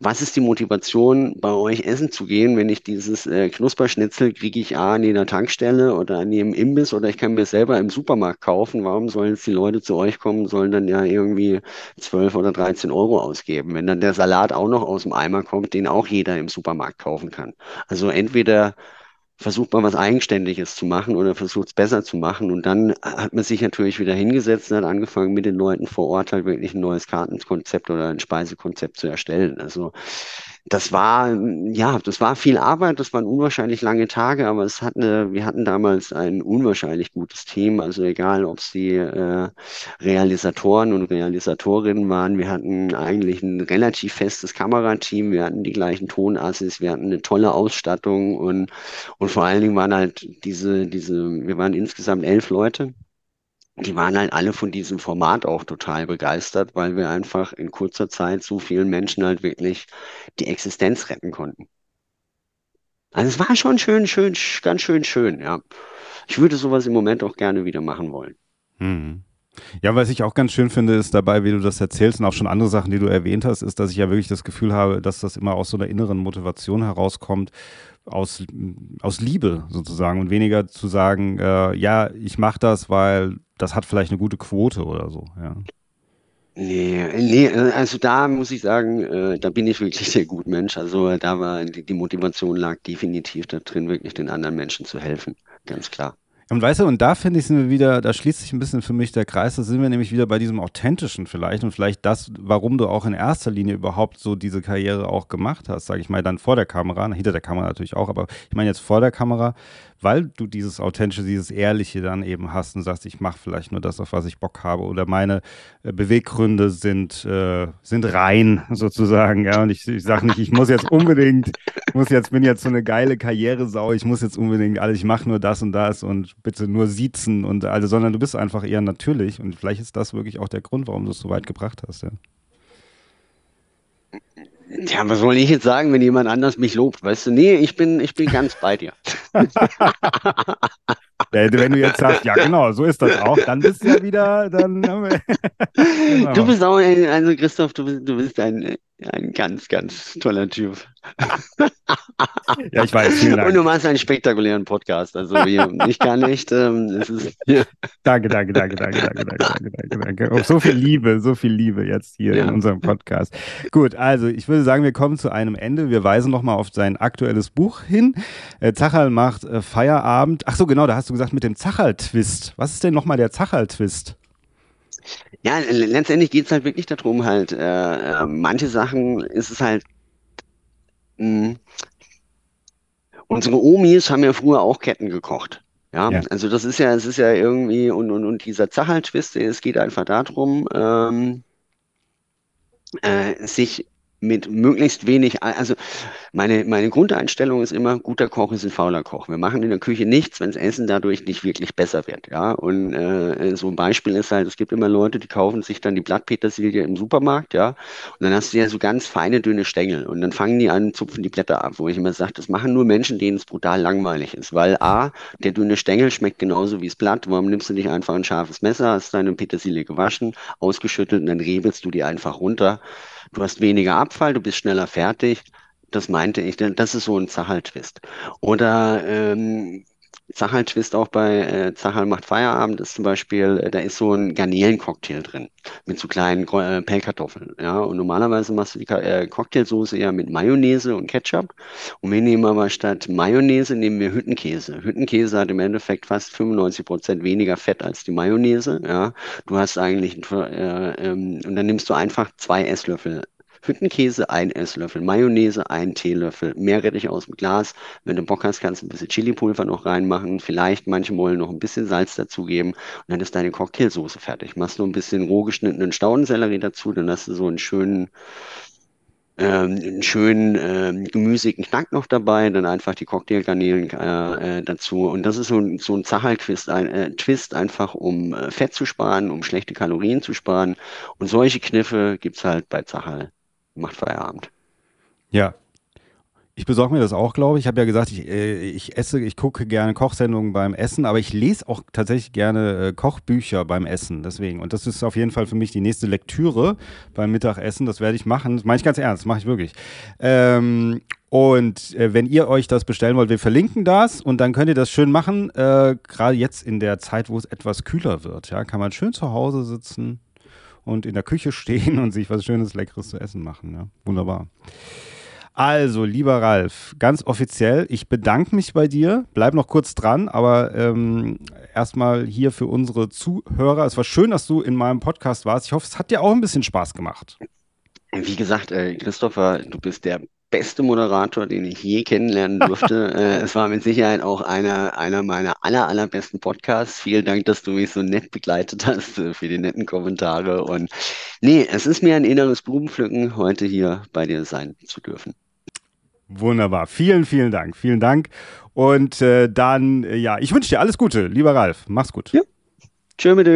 was ist die Motivation, bei euch essen zu gehen, wenn ich dieses äh, Knusperschnitzel kriege ich A an jeder Tankstelle oder an jedem Imbiss oder ich kann mir selber im Supermarkt kaufen. Warum sollen jetzt die Leute zu euch kommen, sollen dann ja irgendwie 12 oder 13 Euro ausgeben, wenn dann der Salat auch noch aus dem Eimer kommt, den auch jeder im Supermarkt kaufen kann. Also entweder versucht man was Eigenständiges zu machen oder versucht es besser zu machen. Und dann hat man sich natürlich wieder hingesetzt und hat angefangen, mit den Leuten vor Ort halt wirklich ein neues Kartenkonzept oder ein Speisekonzept zu erstellen. Also das war, ja, das war viel Arbeit, das waren unwahrscheinlich lange Tage, aber es hat wir hatten damals ein unwahrscheinlich gutes Team, also egal, ob es die äh, Realisatoren und Realisatorinnen waren, wir hatten eigentlich ein relativ festes Kamerateam, wir hatten die gleichen Tonassis, wir hatten eine tolle Ausstattung und, und vor allen Dingen waren halt diese, diese, wir waren insgesamt elf Leute die waren halt alle von diesem Format auch total begeistert, weil wir einfach in kurzer Zeit so vielen Menschen halt wirklich die Existenz retten konnten. Also es war schon schön, schön, ganz schön schön, ja. Ich würde sowas im Moment auch gerne wieder machen wollen. Hm. Ja, was ich auch ganz schön finde, ist dabei, wie du das erzählst und auch schon andere Sachen, die du erwähnt hast, ist, dass ich ja wirklich das Gefühl habe, dass das immer aus so einer inneren Motivation herauskommt, aus, aus Liebe sozusagen und weniger zu sagen, äh, ja, ich mache das, weil das hat vielleicht eine gute Quote oder so, ja. Nee, nee, also da muss ich sagen, äh, da bin ich wirklich der gute Mensch. Also da war die, die Motivation lag definitiv da drin, wirklich den anderen Menschen zu helfen, ganz klar. Und weißt du, und da finde ich, sind wir wieder, da schließt sich ein bisschen für mich der Kreis, da sind wir nämlich wieder bei diesem Authentischen vielleicht und vielleicht das, warum du auch in erster Linie überhaupt so diese Karriere auch gemacht hast, sage ich mal, dann vor der Kamera, hinter der Kamera natürlich auch, aber ich meine jetzt vor der Kamera, weil du dieses Authentische, dieses Ehrliche dann eben hast und sagst, ich mache vielleicht nur das, auf was ich Bock habe oder meine äh, Beweggründe sind, äh, sind rein sozusagen. Ja, und ich, ich sage nicht, ich muss jetzt unbedingt, muss jetzt, bin jetzt so eine geile Karrieresau, ich muss jetzt unbedingt alles, ich mache nur das und das und bitte nur siezen und also, sondern du bist einfach eher natürlich und vielleicht ist das wirklich auch der Grund, warum du es so weit gebracht hast. Ja. Ja, was soll ich jetzt sagen, wenn jemand anders mich lobt? Weißt du, nee, ich bin, ich bin ganz bei dir. Wenn du jetzt sagst, ja genau, so ist das auch, dann bist du ja wieder, dann. genau. Du bist auch, also Christoph, du bist, du bist ein, ein ganz, ganz toller Typ. ja, ich weiß, vielen Dank. Und du machst einen spektakulären Podcast. Also wir, ich kann nicht. Ähm. Danke, danke, danke, danke, danke, danke, danke, danke, danke. Und so viel Liebe, so viel Liebe jetzt hier ja. in unserem Podcast. Gut, also ich würde sagen, wir kommen zu einem Ende. Wir weisen nochmal auf sein aktuelles Buch hin. Äh, Zachal macht äh, Feierabend. Ach so, genau, da hast du gesagt mit dem Zachal-Twist. Was ist denn nochmal der Zachal-Twist? Ja, letztendlich geht es halt wirklich darum, halt, äh, äh, manche Sachen ist es halt, mh, hm, unsere Omis haben ja früher auch Ketten gekocht. Ja, ja, also das ist ja, es ist ja irgendwie, und, und, und dieser Zachal-Twist, es geht einfach darum, ähm, äh, sich mit möglichst wenig, also meine, meine Grundeinstellung ist immer, guter Koch ist ein fauler Koch. Wir machen in der Küche nichts, wenn das Essen dadurch nicht wirklich besser wird. Ja, und äh, so ein Beispiel ist halt, es gibt immer Leute, die kaufen sich dann die Blattpetersilie im Supermarkt, ja, und dann hast du ja so ganz feine, dünne Stängel und dann fangen die an, zupfen die Blätter ab, wo ich immer sage, das machen nur Menschen, denen es brutal langweilig ist, weil A, der dünne Stängel schmeckt genauso wie das Blatt. Warum nimmst du nicht einfach ein scharfes Messer, hast deine Petersilie gewaschen, ausgeschüttelt und dann rebelst du die einfach runter du hast weniger Abfall, du bist schneller fertig. Das meinte ich, das ist so ein Zachal-Twist. Oder ähm, Zachal-Twist auch bei äh, Zachal macht Feierabend ist zum Beispiel, äh, da ist so ein Garnelencocktail drin mit so kleinen äh, Pellkartoffeln. Ja, und normalerweise machst du die äh, Cocktailsoße ja mit Mayonnaise und Ketchup. Und wir nehmen aber statt Mayonnaise nehmen wir Hüttenkäse. Hüttenkäse hat im Endeffekt fast 95 Prozent weniger Fett als die Mayonnaise. Ja, du hast eigentlich äh, ähm, und dann nimmst du einfach zwei Esslöffel Hüttenkäse, ein Esslöffel Mayonnaise, ein Teelöffel Meerrettich aus dem Glas. Wenn du Bock hast, kannst du ein bisschen Chili-Pulver noch reinmachen. Vielleicht, manche wollen noch ein bisschen Salz dazugeben. Und dann ist deine Cocktailsoße fertig. Machst du ein bisschen roh geschnittenen Staudensellerie dazu, dann hast du so einen schönen, ähm, einen schönen ähm, gemüsigen Knack noch dabei, dann einfach die Cocktailgarnelen äh, äh, dazu. Und das ist so, ein, so ein Zachal-Twist, ein, äh, Twist einfach, um äh, Fett zu sparen, um schlechte Kalorien zu sparen. Und solche Kniffe gibt's halt bei Zachal macht Feierabend. Ja. Ich besorge mir das auch, glaube ich. Ich habe ja gesagt, ich, äh, ich esse, ich gucke gerne Kochsendungen beim Essen, aber ich lese auch tatsächlich gerne äh, Kochbücher beim Essen. Deswegen. Und das ist auf jeden Fall für mich die nächste Lektüre beim Mittagessen. Das werde ich machen. Das meine ich ganz ernst, mache ich wirklich. Ähm, und äh, wenn ihr euch das bestellen wollt, wir verlinken das und dann könnt ihr das schön machen. Äh, Gerade jetzt in der Zeit, wo es etwas kühler wird, ja, kann man schön zu Hause sitzen und in der Küche stehen und sich was Schönes, Leckeres zu essen machen. Ja. Wunderbar. Also, lieber Ralf, ganz offiziell, ich bedanke mich bei dir. Bleib noch kurz dran, aber ähm, erstmal hier für unsere Zuhörer. Es war schön, dass du in meinem Podcast warst. Ich hoffe, es hat dir auch ein bisschen Spaß gemacht. Wie gesagt, äh, Christopher, du bist der beste Moderator, den ich je kennenlernen durfte. äh, es war mit Sicherheit auch einer, einer meiner aller, allerbesten Podcasts. Vielen Dank, dass du mich so nett begleitet hast äh, für die netten Kommentare. Und nee, es ist mir ein inneres Blumenpflücken, heute hier bei dir sein zu dürfen. Wunderbar. Vielen, vielen Dank. Vielen Dank. Und äh, dann, äh, ja, ich wünsche dir alles Gute, lieber Ralf. Mach's gut. Ja. Tschö mit